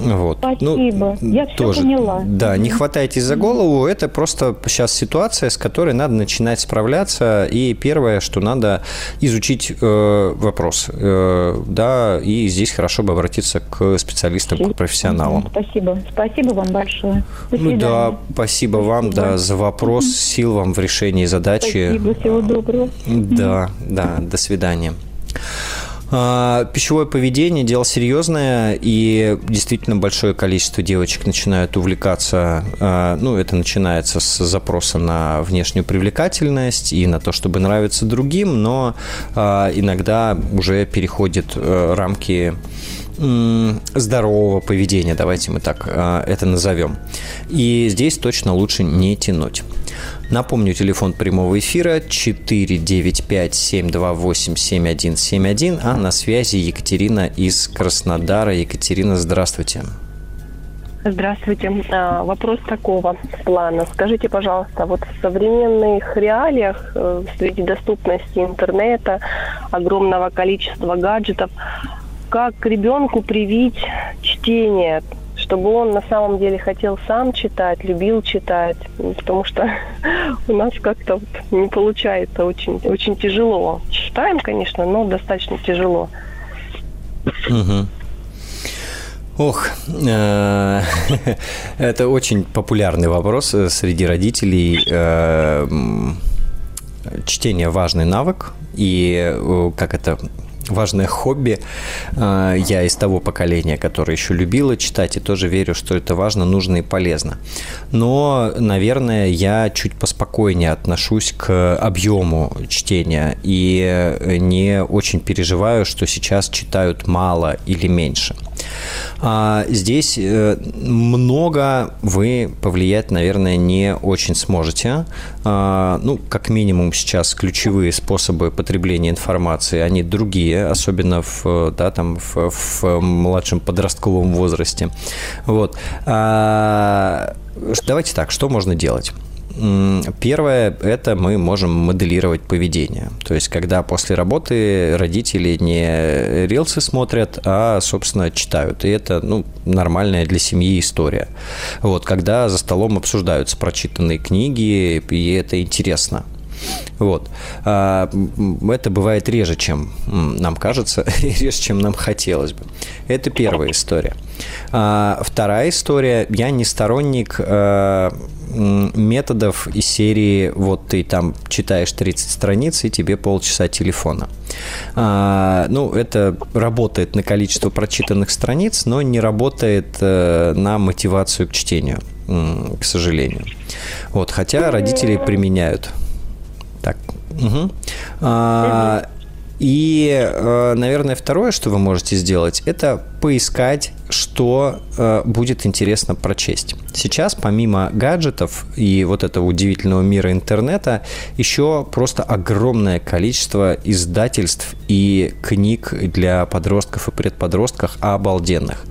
Вот. Спасибо. Ну, Я тоже, все поняла. Да, не хватайтесь за голову. Это просто сейчас ситуация, с которой надо начинать справляться. И первое, что надо изучить э, вопрос. Э, да, и здесь хорошо бы обратиться к специалистам, к профессионалам. Спасибо. Спасибо вам большое. Ну да, спасибо вам да, за вопрос. Сил вам в решении задачи. Спасибо. Всего доброго. Да, да. До свидания. А, пищевое поведение – дело серьезное, и действительно большое количество девочек начинают увлекаться, а, ну, это начинается с запроса на внешнюю привлекательность и на то, чтобы нравиться другим, но а, иногда уже переходит э, рамки здорового поведения, давайте мы так это назовем. И здесь точно лучше не тянуть. Напомню, телефон прямого эфира 495-728-7171, а на связи Екатерина из Краснодара. Екатерина, здравствуйте. Здравствуйте. А, вопрос такого плана. Скажите, пожалуйста, вот в современных реалиях, э, среди доступности интернета, огромного количества гаджетов, как ребенку привить чтение, чтобы он на самом деле хотел сам читать, любил читать, потому что у нас как-то вот не получается очень, очень тяжело. Читаем, конечно, но достаточно тяжело. Угу. Ох, э, это очень популярный вопрос э, среди родителей. Э, чтение важный навык, и как это важное хобби. А, я из того поколения, которое еще любило читать, и тоже верю, что это важно, нужно и полезно. Но, наверное, я чуть поспокойнее отношусь к объему чтения и не очень переживаю, что сейчас читают мало или меньше. А здесь э, много вы повлиять, наверное, не очень сможете. А, ну, как минимум сейчас ключевые способы потребления информации, они другие, особенно в, да, там, в, в младшем подростковом возрасте. Вот. А, давайте так, что можно делать? Первое – это мы можем моделировать поведение. То есть, когда после работы родители не рилсы смотрят, а, собственно, читают. И это ну, нормальная для семьи история. Вот, когда за столом обсуждаются прочитанные книги, и это интересно. Вот. А, это бывает реже, чем нам кажется, и реже, чем нам хотелось бы. Это первая история. А, вторая история. Я не сторонник а, методов из серии вот ты там читаешь 30 страниц и тебе полчаса телефона. Ну, это работает на количество прочитанных страниц, но не работает э, на мотивацию к чтению, к сожалению. Вот, хотя родители применяют так. Угу. А, и, э, наверное, второе, что вы можете сделать, это поискать, что э, будет интересно прочесть. Сейчас, помимо гаджетов и вот этого удивительного мира интернета, еще просто огромное количество издательств и книг для подростков и предподростков обалденных.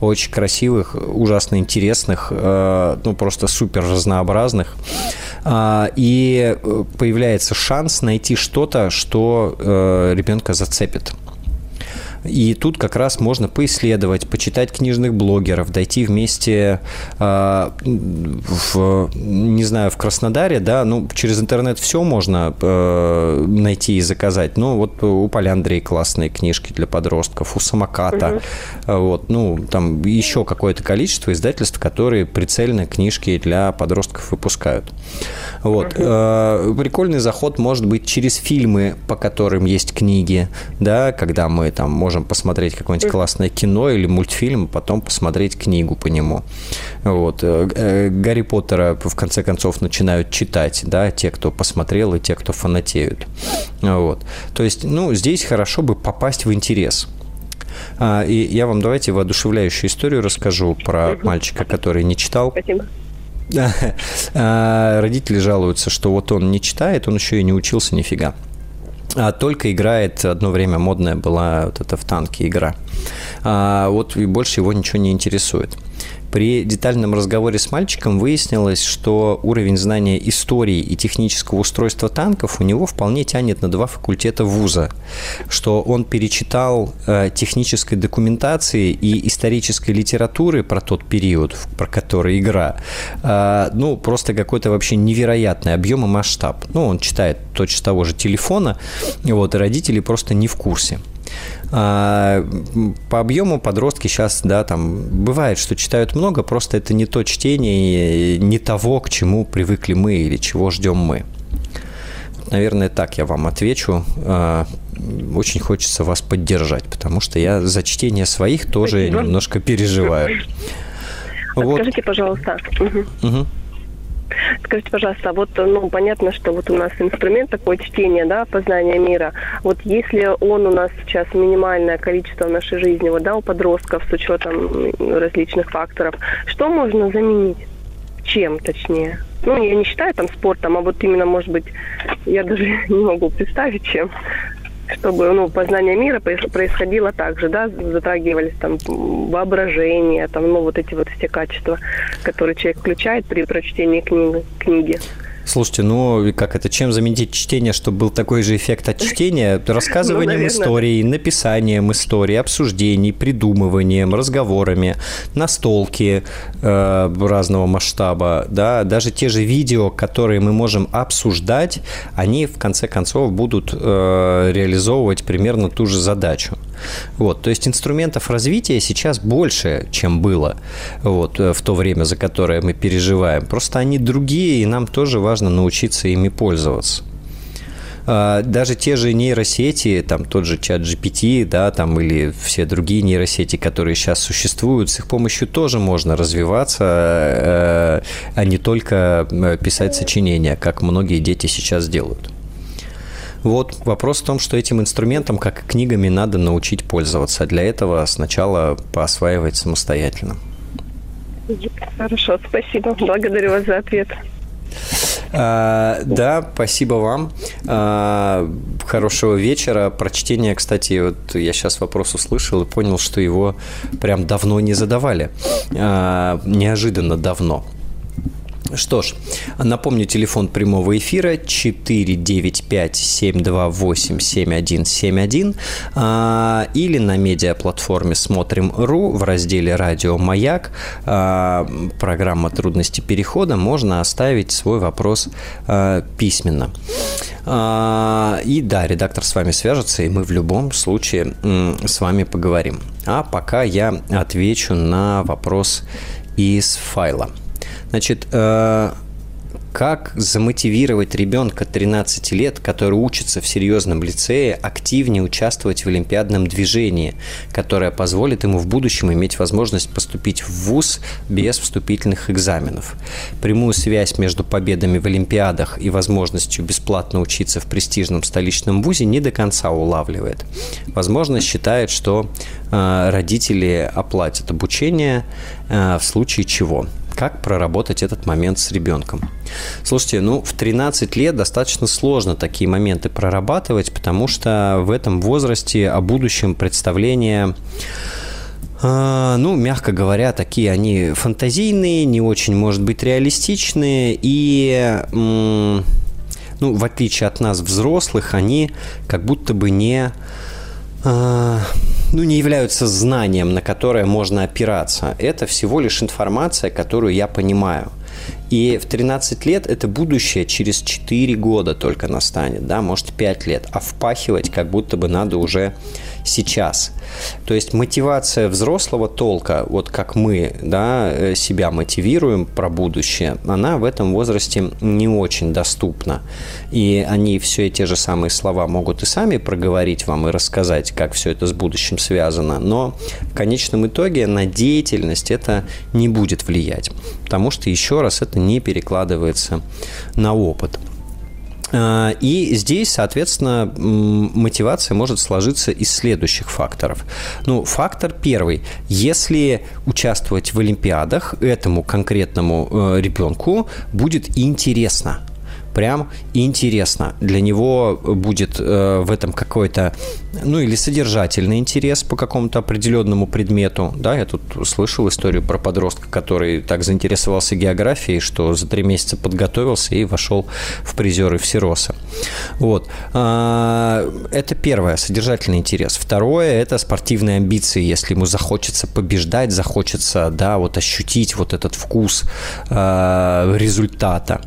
Очень красивых, ужасно интересных, э, ну просто супер разнообразных. А, и э, появляется шанс найти что-то, что э, ребенка зацепит. И тут как раз можно поисследовать, почитать книжных блогеров, дойти вместе э, в, не знаю, в Краснодаре, да, ну, через интернет все можно э, найти и заказать. Ну, вот у Поля Андрея классные книжки для подростков, у Самоката, угу. вот, ну, там еще какое-то количество издательств, которые прицельно книжки для подростков выпускают. Вот. Угу. Прикольный заход может быть через фильмы, по которым есть книги, да, когда мы там можем можем посмотреть какое-нибудь классное кино или мультфильм, потом посмотреть книгу по нему. Вот. Э, э, Гарри Поттера в конце концов начинают читать, да, те, кто посмотрел и те, кто фанатеют. Вот. То есть, ну, здесь хорошо бы попасть в интерес. А, и я вам давайте воодушевляющую историю расскажу про мальчика, который не читал. Спасибо. А, родители жалуются, что вот он не читает, он еще и не учился нифига а только играет, одно время модная была вот эта в танке игра. А вот и больше его ничего не интересует. При детальном разговоре с мальчиком выяснилось, что уровень знания истории и технического устройства танков у него вполне тянет на два факультета вуза, что он перечитал э, технической документации и исторической литературы про тот период, про который игра, э, ну, просто какой-то вообще невероятный объем и масштаб. Ну, он читает точно того же телефона, вот, и родители просто не в курсе. А, по объему подростки сейчас, да, там бывает, что читают много, просто это не то чтение, не того, к чему привыкли мы или чего ждем мы. Наверное, так я вам отвечу. А, очень хочется вас поддержать, потому что я за чтение своих тоже Спасибо. немножко переживаю. Скажите, пожалуйста. Угу. Угу. Скажите, пожалуйста, вот, ну, понятно, что вот у нас инструмент такой чтения, да, познания мира. Вот если он у нас сейчас минимальное количество в нашей жизни, вот, да, у подростков с учетом различных факторов, что можно заменить? Чем, точнее? Ну, я не считаю там спортом, а вот именно, может быть, я даже не могу представить, чем чтобы ну, познание мира происходило так же, да, затрагивались там воображение, там, ну, вот эти вот все качества, которые человек включает при прочтении книги. книги. Слушайте, ну как это, чем заменить чтение, чтобы был такой же эффект от чтения? Рассказыванием ну, историй, написанием истории, обсуждений, придумыванием, разговорами, настолки э, разного масштаба, да, даже те же видео, которые мы можем обсуждать, они в конце концов будут э, реализовывать примерно ту же задачу. Вот, то есть инструментов развития сейчас больше, чем было вот, э, в то время, за которое мы переживаем. Просто они другие, и нам тоже важно научиться ими пользоваться. А, даже те же нейросети, там тот же чат GPT, да, там или все другие нейросети, которые сейчас существуют, с их помощью тоже можно развиваться, э, а не только э, писать сочинения, как многие дети сейчас делают. Вот вопрос в том, что этим инструментом, как и книгами, надо научить пользоваться. Для этого сначала поосваивать самостоятельно. Хорошо, спасибо. Благодарю вас за ответ. А, да, спасибо вам. А, хорошего вечера. Прочтение, кстати, вот я сейчас вопрос услышал и понял, что его прям давно не задавали. А, неожиданно давно. Что ж, напомню, телефон прямого эфира 495-728-7171 а, или на медиаплатформе «Смотрим.ру» в разделе «Радио Маяк» а, программа «Трудности перехода» можно оставить свой вопрос а, письменно. А, и да, редактор с вами свяжется, и мы в любом случае с вами поговорим. А пока я отвечу на вопрос из файла. Значит, э, как замотивировать ребенка 13 лет, который учится в серьезном лицее, активнее участвовать в олимпиадном движении, которое позволит ему в будущем иметь возможность поступить в ВУЗ без вступительных экзаменов. Прямую связь между победами в олимпиадах и возможностью бесплатно учиться в престижном столичном ВУЗе не до конца улавливает. Возможно, считает, что э, родители оплатят обучение э, в случае чего как проработать этот момент с ребенком. Слушайте, ну, в 13 лет достаточно сложно такие моменты прорабатывать, потому что в этом возрасте о будущем представление а, ну, мягко говоря, такие они фантазийные, не очень, может быть, реалистичные, и, ну, в отличие от нас, взрослых, они как будто бы не ну, не являются знанием, на которое можно опираться. Это всего лишь информация, которую я понимаю. И в 13 лет это будущее через 4 года только настанет, да, может 5 лет. А впахивать как будто бы надо уже сейчас. То есть мотивация взрослого толка, вот как мы да, э, себя мотивируем про будущее, она в этом возрасте не очень доступна. И они все те же самые слова могут и сами проговорить вам и рассказать, как все это с будущим связано. Но в конечном итоге на деятельность это не будет влиять. Потому что, еще раз, это не перекладывается на опыт. А, и здесь, соответственно, мотивация может сложиться из следующих факторов. Ну, фактор первый. Если участвовать в Олимпиадах этому конкретному э, ребенку будет интересно, прям интересно. Для него будет э, в этом какой-то, ну или содержательный интерес по какому-то определенному предмету. Да, я тут слышал историю про подростка, который так заинтересовался географией, что за три месяца подготовился и вошел в призеры Всероса. Вот. А, это первое, содержательный интерес. Второе, это спортивные амбиции, если ему захочется побеждать, захочется, да, вот ощутить вот этот вкус э, результата.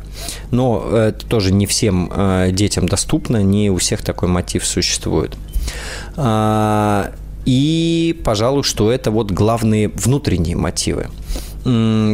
Но это тоже не всем э, детям доступно, не у всех такой мотив существует. А, и, пожалуй, что это вот главные внутренние мотивы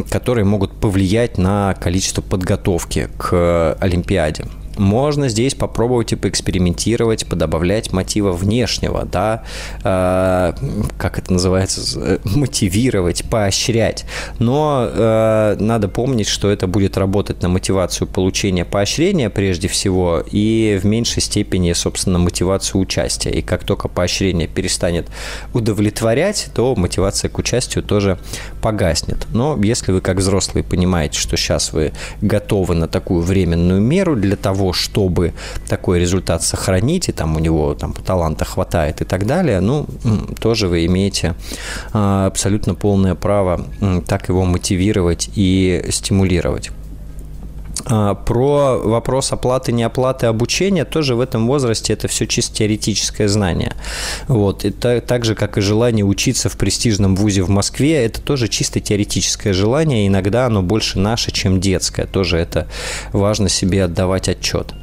которые могут повлиять на количество подготовки к Олимпиаде можно здесь попробовать и поэкспериментировать, подобавлять мотива внешнего, да, э, как это называется, мотивировать, поощрять. Но э, надо помнить, что это будет работать на мотивацию получения поощрения прежде всего и в меньшей степени, собственно, мотивацию участия. И как только поощрение перестанет удовлетворять, то мотивация к участию тоже погаснет. Но если вы как взрослые понимаете, что сейчас вы готовы на такую временную меру для того, чтобы такой результат сохранить, и там у него там таланта хватает и так далее, ну, тоже вы имеете а, абсолютно полное право так его мотивировать и стимулировать. А, про вопрос оплаты, неоплаты обучения тоже в этом возрасте это все чисто теоретическое знание. Вот. Это так же, как и желание учиться в престижном вузе в Москве, это тоже чисто теоретическое желание. Иногда оно больше наше, чем детское. Тоже это важно себе отдавать отчет.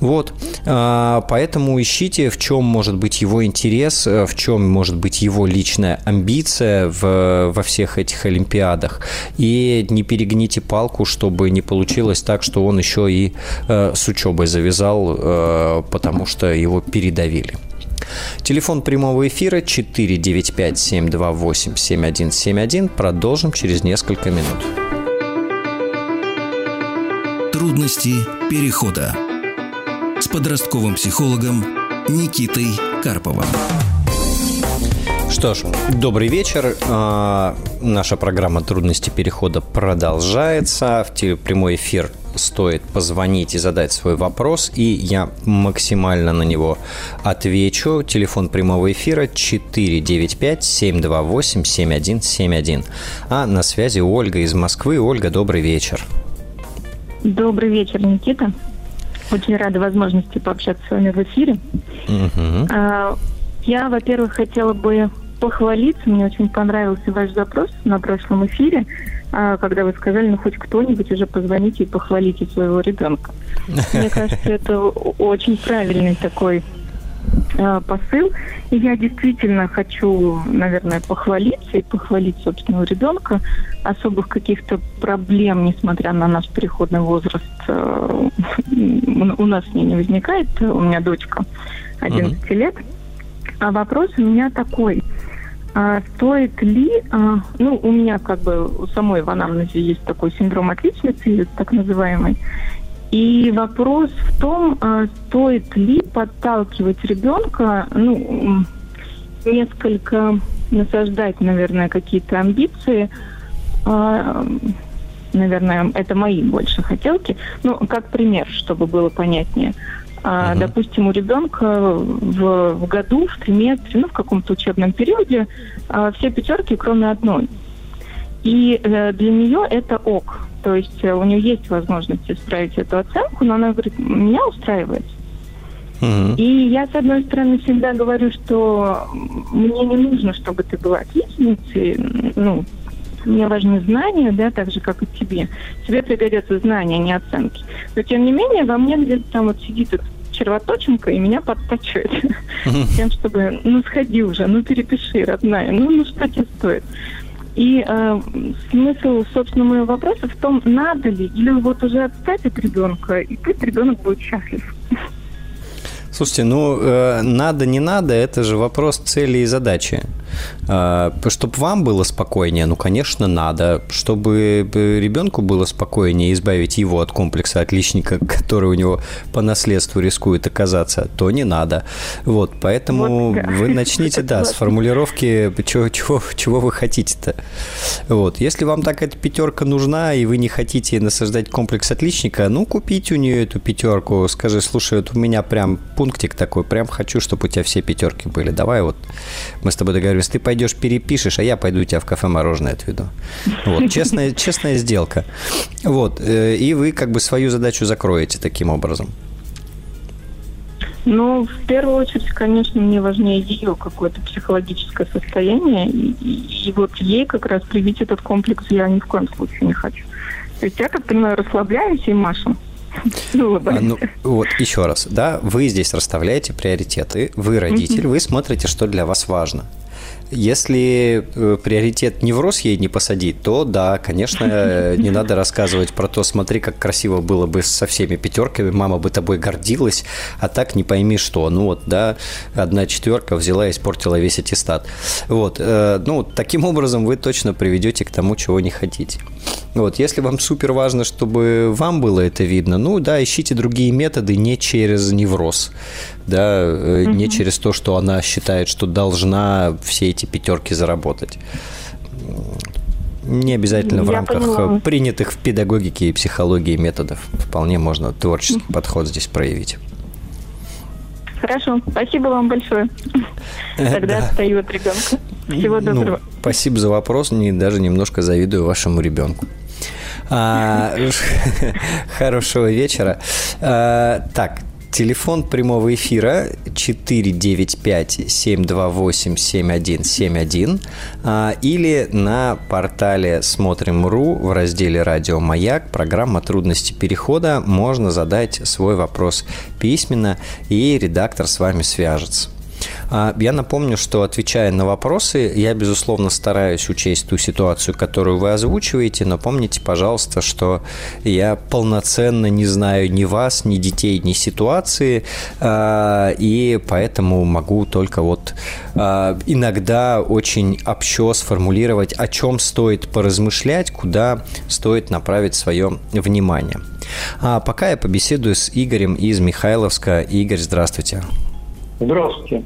Вот, а, поэтому ищите, в чем может быть его интерес, э, в чем может быть его личная амбиция в, во всех этих олимпиадах. И не перегните палку, чтобы не получилось так, что он еще и э, с учебой завязал, э, потому что его передавили. Телефон прямого эфира 495-728-7171. Продолжим через несколько минут. Трудности перехода подростковым психологом Никитой Карповым. Что ж, добрый вечер. А, наша программа «Трудности перехода» продолжается. В прямой эфир стоит позвонить и задать свой вопрос, и я максимально на него отвечу. Телефон прямого эфира 495-728-7171. А на связи Ольга из Москвы. Ольга, добрый вечер. Добрый вечер, Никита. Очень рада возможности пообщаться с вами в эфире. Угу. Я, во-первых, хотела бы похвалиться. Мне очень понравился ваш запрос на прошлом эфире, а, когда вы сказали, ну хоть кто-нибудь уже позвоните и похвалите своего ребенка. Мне кажется, это очень правильный такой а, посыл. И я действительно хочу, наверное, похвалиться и похвалить собственного ребенка. Особых каких-то проблем, несмотря на наш переходный возраст, а, у нас с ней не возникает. У меня дочка 11 uh-huh. лет. А вопрос у меня такой. А стоит ли, а, ну, у меня как бы у самой в анамнезе есть такой синдром отличницы, так называемый. И вопрос в том, а, стоит ли подталкивать ребенка, ну, несколько насаждать, наверное, какие-то амбиции, а, наверное, это мои больше хотелки. Ну, как пример, чтобы было понятнее. Uh-huh. Допустим, у ребенка в, в году, в триместре, ну, в каком-то учебном периоде все пятерки, кроме одной. И э, для нее это ок. То есть э, у нее есть возможность исправить эту оценку, но она говорит, меня устраивает. Uh-huh. И я, с одной стороны, всегда говорю, что мне не нужно, чтобы ты была отличницей. Ну, мне важны знания, да, так же, как и тебе. Тебе пригодятся знания, а не оценки. Но, тем не менее, во мне где-то там вот сидит эта червоточинка и меня подтачивает. Тем, чтобы, ну, сходи уже, ну, перепиши, родная, ну, ну, что тебе стоит. И э, смысл, собственно, моего вопроса в том, надо ли, или вот уже отстать от ребенка, и пусть ребенок будет счастлив. Слушайте, ну, э, надо, не надо, это же вопрос цели и задачи. Э, чтобы вам было спокойнее, ну, конечно, надо. Чтобы ребенку было спокойнее, избавить его от комплекса отличника, который у него по наследству рискует оказаться, то не надо. Вот, поэтому вот, вы начните, да, с формулировки, чего, чего, чего вы хотите-то. Вот, если вам так эта пятерка нужна, и вы не хотите насаждать комплекс отличника, ну, купите у нее эту пятерку, скажи, слушай, вот у меня прям пунктик такой, прям хочу, чтобы у тебя все пятерки были. Давай вот мы с тобой договоримся, ты пойдешь перепишешь, а я пойду тебя в кафе мороженое отведу. Вот, честная, честная сделка. Вот, э, и вы как бы свою задачу закроете таким образом. Ну, в первую очередь, конечно, мне важнее ее какое-то психологическое состояние. И, и, и вот ей как раз привить этот комплекс я ни в коем случае не хочу. То есть я, так понимаю, расслабляюсь и машу. А, ну, вот еще раз, да, вы здесь расставляете приоритеты, вы родитель, вы смотрите, что для вас важно. Если э, приоритет невроз ей не посадить, то да, конечно, не надо рассказывать про то, смотри, как красиво было бы со всеми пятерками, мама бы тобой гордилась, а так не пойми что. Ну вот, да, одна четверка взяла и испортила весь аттестат. Вот, э, ну, таким образом вы точно приведете к тому, чего не хотите. Вот, если вам супер важно, чтобы вам было это видно, ну да, ищите другие методы не через невроз да, угу. не через то, что она считает, что должна все эти пятерки заработать. Не обязательно в Я рамках поняла. принятых в педагогике и психологии методов. Вполне можно творческий угу. подход здесь проявить. Хорошо, спасибо вам большое. Э, Тогда да. отстаю от ребенка. Всего ну, доброго. Ну, спасибо за вопрос. Не, даже немножко завидую вашему ребенку. А, хорошего вечера. А, так, Телефон прямого эфира 495-728-7171 а, или на портале Смотрим.ру в разделе «Радио Маяк» программа «Трудности перехода» можно задать свой вопрос письменно, и редактор с вами свяжется. А, я напомню, что отвечая на вопросы, я, безусловно, стараюсь учесть ту ситуацию, которую вы озвучиваете, но помните, пожалуйста, что я полноценно не знаю ни вас, ни детей, ни ситуации, а, и поэтому могу только вот а, иногда очень общо сформулировать, о чем стоит поразмышлять, куда стоит направить свое внимание. А пока я побеседую с Игорем из Михайловска. Игорь, здравствуйте. Здравствуйте.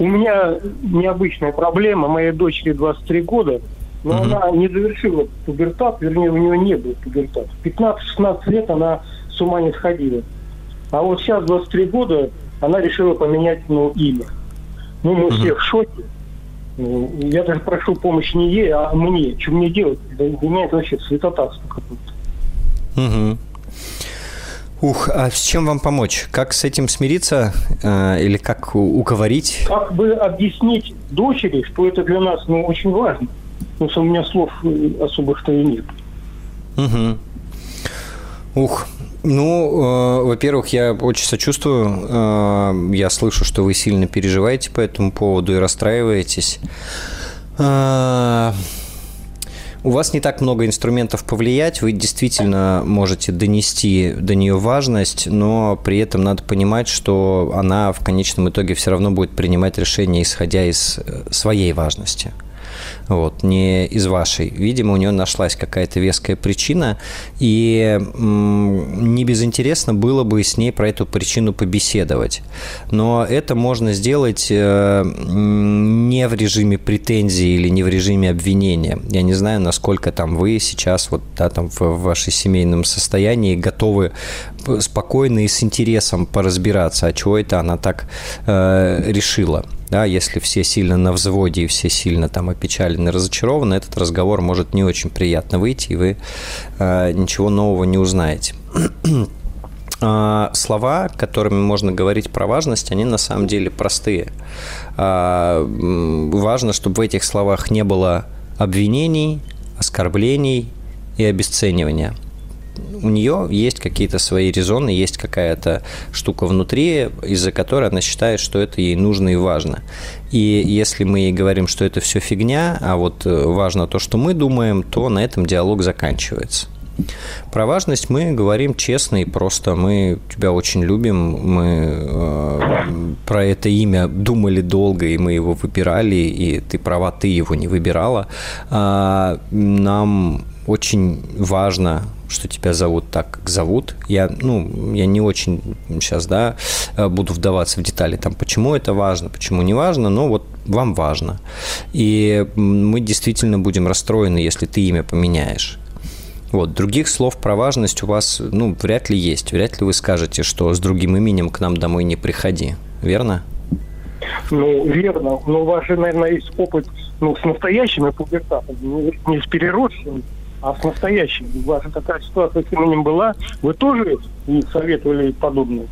У меня необычная проблема. Моей дочери 23 года, но угу. она не завершила пубертат, вернее, у нее не был пубертат. В 15-16 лет она с ума не сходила. А вот сейчас, 23 года, она решила поменять ну, имя. Ну, мы угу. все в шоке. Ну, я даже прошу помощи не ей, а мне. Что мне делать? Для меня это вообще святотатство какое-то. Угу. Ух, а с чем вам помочь? Как с этим смириться э, или как уговорить? Как бы объяснить дочери, что это для нас ну, очень важно? Потому что у меня слов э, особых-то и нет. Угу. Ух, ну, э, во-первых, я очень сочувствую. Э, я слышу, что вы сильно переживаете по этому поводу и расстраиваетесь. Э, у вас не так много инструментов повлиять, вы действительно можете донести до нее важность, но при этом надо понимать, что она в конечном итоге все равно будет принимать решения, исходя из э, своей важности вот, не из вашей. Видимо, у нее нашлась какая-то веская причина, и не безинтересно было бы с ней про эту причину побеседовать. Но это можно сделать э, не в режиме претензии или не в режиме обвинения. Я не знаю, насколько там вы сейчас вот да, там в, в вашем семейном состоянии готовы спокойно и с интересом поразбираться, а чего это она так э, решила да, если все сильно на взводе и все сильно там опечалены, разочарованы, этот разговор может не очень приятно выйти, и вы э, ничего нового не узнаете. А, слова, которыми можно говорить про важность, они на самом деле простые. А, важно, чтобы в этих словах не было обвинений, оскорблений и обесценивания – у нее есть какие-то свои резоны, есть какая-то штука внутри, из-за которой она считает, что это ей нужно и важно. И если мы ей говорим, что это все фигня, а вот э, важно то, что мы думаем, то на этом диалог заканчивается. Про важность мы говорим честно и просто. Мы тебя очень любим, мы э, про это имя думали долго, и мы его выбирали, и ты права, ты его не выбирала. А, нам очень важно, что тебя зовут так, как зовут. Я, ну, я не очень сейчас, да, э, буду вдаваться в детали, там, почему это важно, почему не важно, но вот вам важно. И мы действительно будем расстроены, если ты имя поменяешь. Вот, других слов про важность у вас, ну, вряд ли есть. Вряд ли вы скажете, что с другим именем к нам домой не приходи. Верно? Ну, верно. Но у вас же, наверное, есть опыт ну, с настоящими пубертатами, не с переросшими а с настоящим. У вас такая ситуация с именем была. Вы тоже не советовали подобное?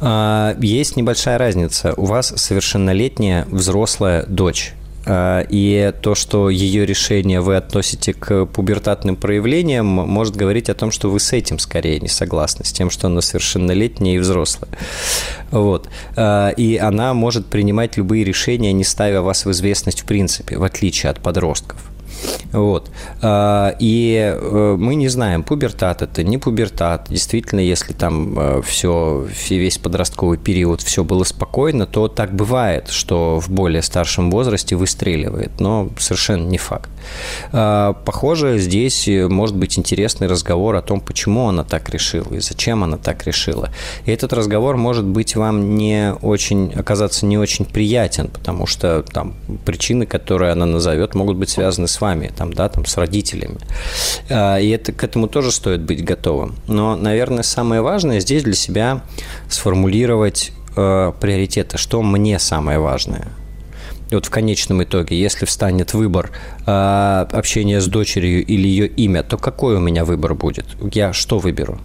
А, есть небольшая разница. У вас совершеннолетняя взрослая дочь. А, и то, что ее решение вы относите к пубертатным проявлениям, может говорить о том, что вы с этим скорее не согласны, с тем, что она совершеннолетняя и взрослая. Вот. А, и она может принимать любые решения, не ставя вас в известность в принципе, в отличие от подростков. Вот. А, и э, мы не знаем, пубертат это, не пубертат. Действительно, если там все, э, весь подростковый период все было спокойно, то так бывает, что в более старшем возрасте выстреливает, но совершенно не факт. А, похоже, здесь может быть интересный разговор о том, почему она так решила и зачем она так решила. И этот разговор может быть вам не очень, оказаться не очень приятен, потому что там причины, которые она назовет, могут быть связаны с вами, там, да, там, с родителями. А, и это, к этому тоже стоит быть готовым. Но, наверное, самое важное здесь для себя сформулировать э, приоритеты, что мне самое важное – и вот в конечном итоге, если встанет выбор э, общения с дочерью или ее имя, то какой у меня выбор будет? Я что выберу?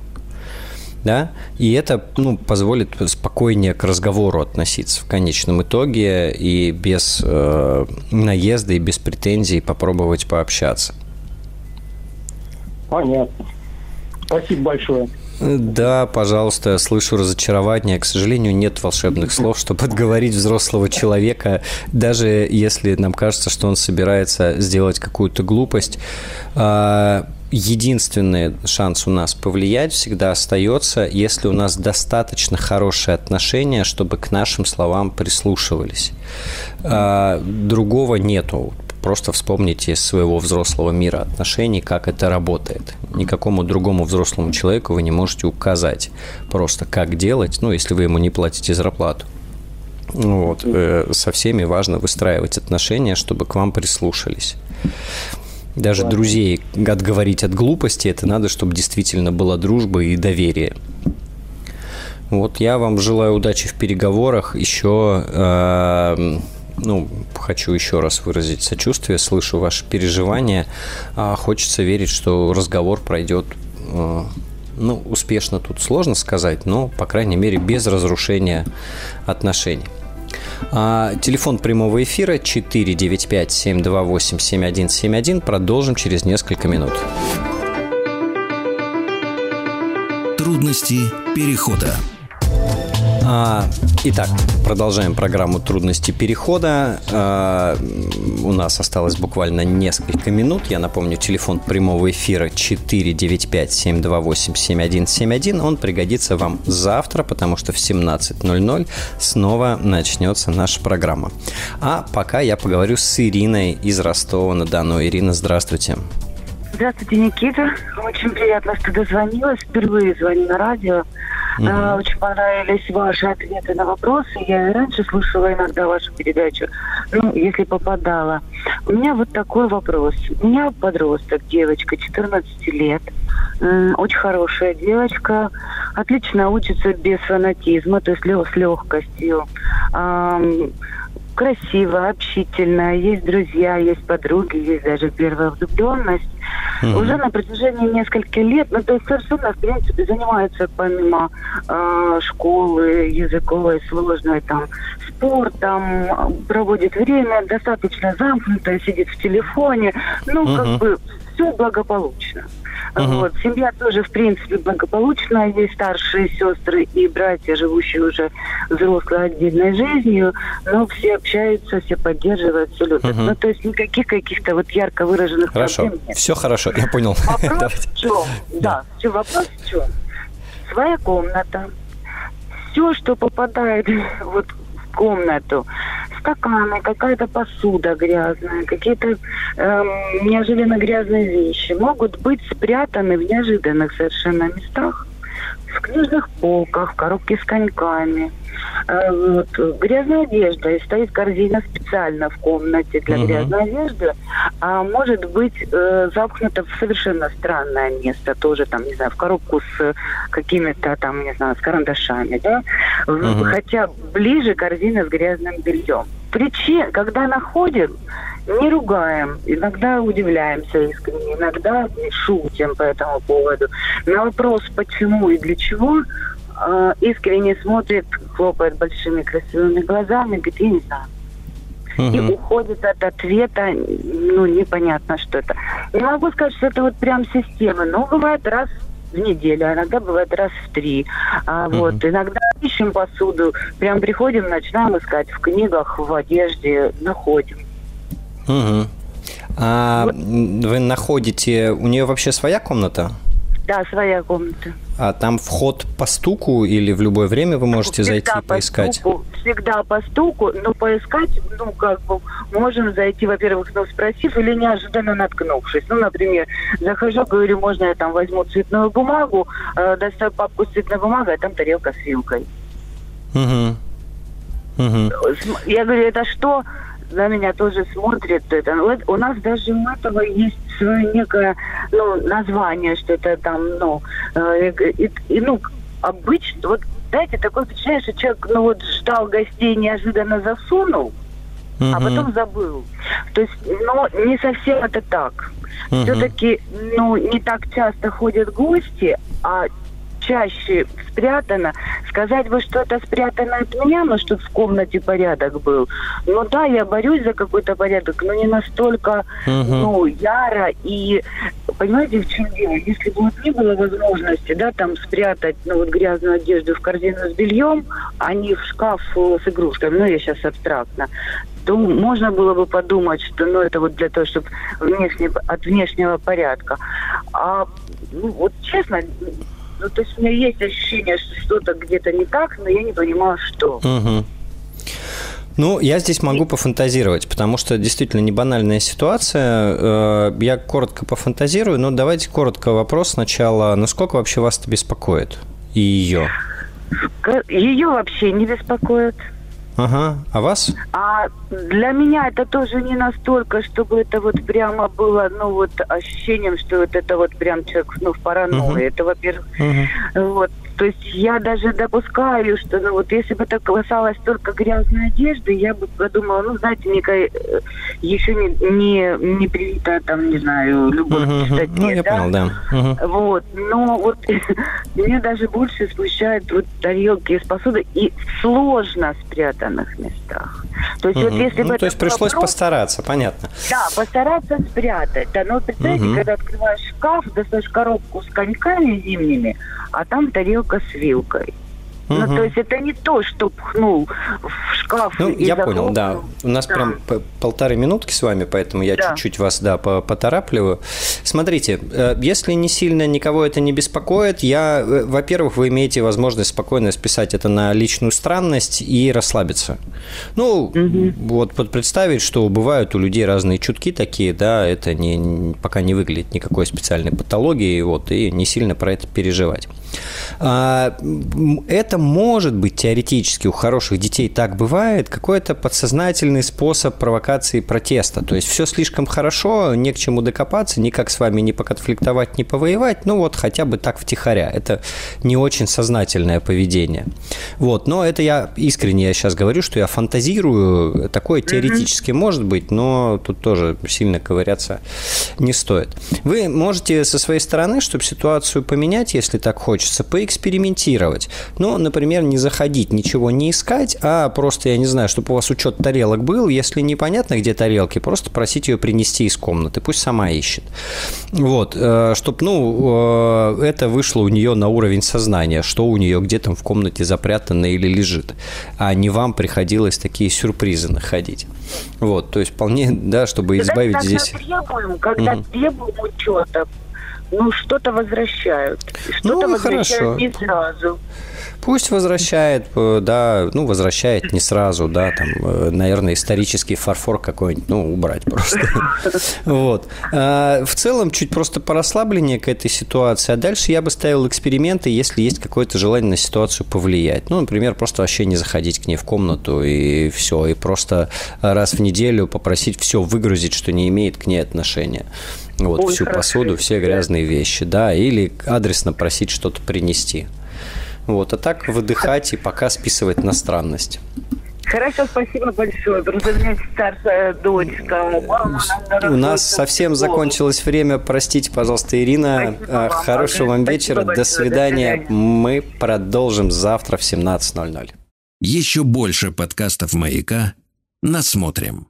Да, и это ну, позволит спокойнее к разговору относиться в конечном итоге и без э, наезда и без претензий попробовать пообщаться. Понятно. Спасибо большое. Да, пожалуйста, слышу разочарование. К сожалению, нет волшебных слов, чтобы отговорить взрослого человека, даже если нам кажется, что он собирается сделать какую-то глупость. Единственный шанс у нас повлиять всегда остается, если у нас достаточно хорошие отношения, чтобы к нашим словам прислушивались. А, другого нету. Просто вспомните из своего взрослого мира отношений, как это работает. Никакому другому взрослому человеку вы не можете указать просто, как делать, ну, если вы ему не платите зарплату. Вот. Э, со всеми важно выстраивать отношения, чтобы к вам прислушались. Даже Ладно. друзей отговорить от глупости, это надо, чтобы действительно была дружба и доверие. Вот я вам желаю удачи в переговорах. Еще э, ну, хочу еще раз выразить сочувствие, слышу ваши переживания. А хочется верить, что разговор пройдет э, ну, успешно тут сложно сказать, но, по крайней мере, без разрушения отношений. А, телефон прямого эфира 495-728-7171. Продолжим через несколько минут. Трудности перехода. А, итак, продолжаем программу «Трудности перехода». А, у нас осталось буквально несколько минут. Я напомню, телефон прямого эфира 495-728-7171. Он пригодится вам завтра, потому что в 17.00 снова начнется наша программа. А пока я поговорю с Ириной из Ростова-на-Дону. Ирина, здравствуйте. Здравствуйте, Никита. Очень приятно, что дозвонилась. Впервые звоню на радио. Mm-hmm. Очень понравились ваши ответы на вопросы. Я и раньше слушала иногда вашу передачу, ну, если попадала. У меня вот такой вопрос. У меня подросток, девочка, 14 лет. Очень хорошая девочка. Отлично учится без фанатизма, то есть с легкостью красиво, общительно, есть друзья, есть подруги, есть даже первая влюбленность. Mm-hmm. Уже на протяжении нескольких лет, ну, то есть совершенно, в принципе, занимается помимо э, школы языковой, сложной, там, спортом, проводит время, достаточно замкнуто, сидит в телефоне, ну, mm-hmm. как бы все благополучно. Uh-huh. Вот. Семья тоже, в принципе, благополучная. Есть старшие сестры и братья, живущие уже взрослой отдельной жизнью, но все общаются, все поддерживают, все любят. Uh-huh. Ну, то есть никаких каких-то вот ярко выраженных хорошо. проблем нет. Все хорошо, я понял. Вопрос в чем? Да, все, вопрос в чем? Своя комната. Все, что попадает вот комнату, стаканы, какая-то посуда грязная, какие-то эм, неожиданно грязные вещи могут быть спрятаны в неожиданных совершенно местах в книжных полках, в коробке с коньками. Э, вот. Грязная одежда. И стоит корзина специально в комнате для угу. грязной одежды. А может быть э, запхнута в совершенно странное место. Тоже там, не знаю, в коробку с какими-то там, не знаю, с карандашами. Да? Угу. Хотя ближе корзина с грязным бельем. Причин, когда находим, не ругаем, иногда удивляемся искренне, иногда шутим по этому поводу. На вопрос, почему и для чего, э, искренне смотрит, хлопает большими красивыми глазами, говорит, я не знаю. Угу. И уходит от ответа, ну, непонятно, что это. Не могу сказать, что это вот прям система, но бывает раз в неделю, а иногда бывает раз в три. А, угу. Вот, иногда ищем посуду, прям приходим, начинаем искать в книгах, в одежде, находим. Угу. А вот. вы находите, у нее вообще своя комната? Да, своя комната. А там вход по стуку или в любое время вы можете всегда зайти и поискать? Стуку, всегда по стуку, но поискать, ну, как бы, можем зайти, во-первых, ну, спросив или неожиданно наткнувшись. Ну, например, захожу, говорю, можно я там возьму цветную бумагу, э, достаю папку с цветной бумагой, а там тарелка с вилкой. Угу. Угу. Я говорю, это что? На меня тоже смотрит это. У нас даже у этого есть свое некое ну, название, что это там, ну, э, и, и, ну, обычно, вот, знаете, такое впечатление, что человек, ну, вот, ждал гостей, неожиданно засунул, uh-huh. а потом забыл. То есть, но не совсем это так. Uh-huh. Все-таки, ну, не так часто ходят гости, а чаще спрятано. Сказать бы, что это спрятано от меня, но чтобы в комнате порядок был. Ну да, я борюсь за какой-то порядок, но не настолько, угу. ну, яро. И понимаете, в чем дело? Если бы вот не было возможности, да, там спрятать, ну, вот грязную одежду в корзину с бельем, а не в шкаф с игрушками, ну, я сейчас абстрактно, то можно было бы подумать, что ну, это вот для того, чтобы внешне, от внешнего порядка. А ну, вот честно, ну, то есть у меня есть ощущение, что что-то где-то не так, но я не понимаю, что. Угу. Ну, я здесь могу пофантазировать, потому что действительно не банальная ситуация. Э, я коротко пофантазирую, но давайте коротко вопрос сначала. Насколько вообще вас это беспокоит? И ее? Ее вообще не беспокоит. Ага. А вас? А для меня это тоже не настолько, чтобы это вот прямо было, ну вот ощущением, что вот это вот прям человек, ну, в паранойи. Угу. Это, во-первых, угу. вот. То есть я даже допускаю, что ну, вот если бы это касалось только грязной одежды, я бы подумала, ну, знаете, некая э, еще не, не, не привита, там, не знаю, любовь uh-huh, к чистоте, ну, я да? понял, да. Uh-huh. Вот, но вот меня даже больше смущают вот тарелки из посуды и сложно спрятанных местах. То есть uh-huh. вот если ну, то есть пришлось вопрос, постараться, понятно. Да, постараться спрятать. Да, но представьте, uh-huh. когда открываешь шкаф, достаешь коробку с коньками зимними, а там тарелка с вилкой. Угу. Ну, то есть это не то, что пхнул в шкаф. Ну, и я захлопнул. понял, да. У нас да. прям полторы минутки с вами, поэтому я да. чуть-чуть вас, да, поторапливаю. Смотрите, э, если не сильно никого это не беспокоит, я, э, во-первых, вы имеете возможность спокойно списать это на личную странность и расслабиться. Ну, угу. вот представить, что бывают у людей разные чутки такие, да, это не, пока не выглядит никакой специальной патологии, вот, и не сильно про это переживать. А, это может быть теоретически у хороших детей так бывает, какой-то подсознательный способ провокации протеста. То есть все слишком хорошо, не к чему докопаться, никак с вами не поконфликтовать, не повоевать, ну вот хотя бы так втихаря. Это не очень сознательное поведение. Вот, но это я искренне я сейчас говорю, что я фантазирую, такое теоретически mm-hmm. может быть, но тут тоже сильно ковыряться не стоит. Вы можете со своей стороны, чтобы ситуацию поменять, если так хочется, поэкспериментировать. Ну, например, не заходить, ничего не искать, а просто, я не знаю, чтобы у вас учет тарелок был. Если непонятно, где тарелки, просто просить ее принести из комнаты, пусть сама ищет. Вот, э, чтобы, ну, э, это вышло у нее на уровень сознания, что у нее где там в комнате запрятано или лежит, а не вам приходилось такие сюрпризы находить. Вот, то есть вполне, да, чтобы избавить когда здесь... Требуем, когда угу. требуем учета, ну, что-то возвращают. Что-то ну, возвращают хорошо. не сразу. Пусть возвращает, э, да, ну, возвращает не сразу, да, там, э, наверное, исторический фарфор какой-нибудь, ну, убрать просто. Вот. А, в целом, чуть просто порасслабленнее к этой ситуации, а дальше я бы ставил эксперименты, если есть какое-то желание на ситуацию повлиять. Ну, например, просто вообще не заходить к ней в комнату и все, и просто раз в неделю попросить все выгрузить, что не имеет к ней отношения. Вот, Ой, всю хорошо. посуду, все грязные вещи, да, или адресно просить что-то принести. Вот, а так выдыхать и пока списывать на странность. Хорошо, спасибо большое. Просто у меня старшая дочка. У нас совсем закончилось время. Простите, пожалуйста, Ирина. Спасибо Хорошего вам вечера. До свидания. До Мы продолжим завтра в 17.00. Еще больше подкастов «Маяка» насмотрим.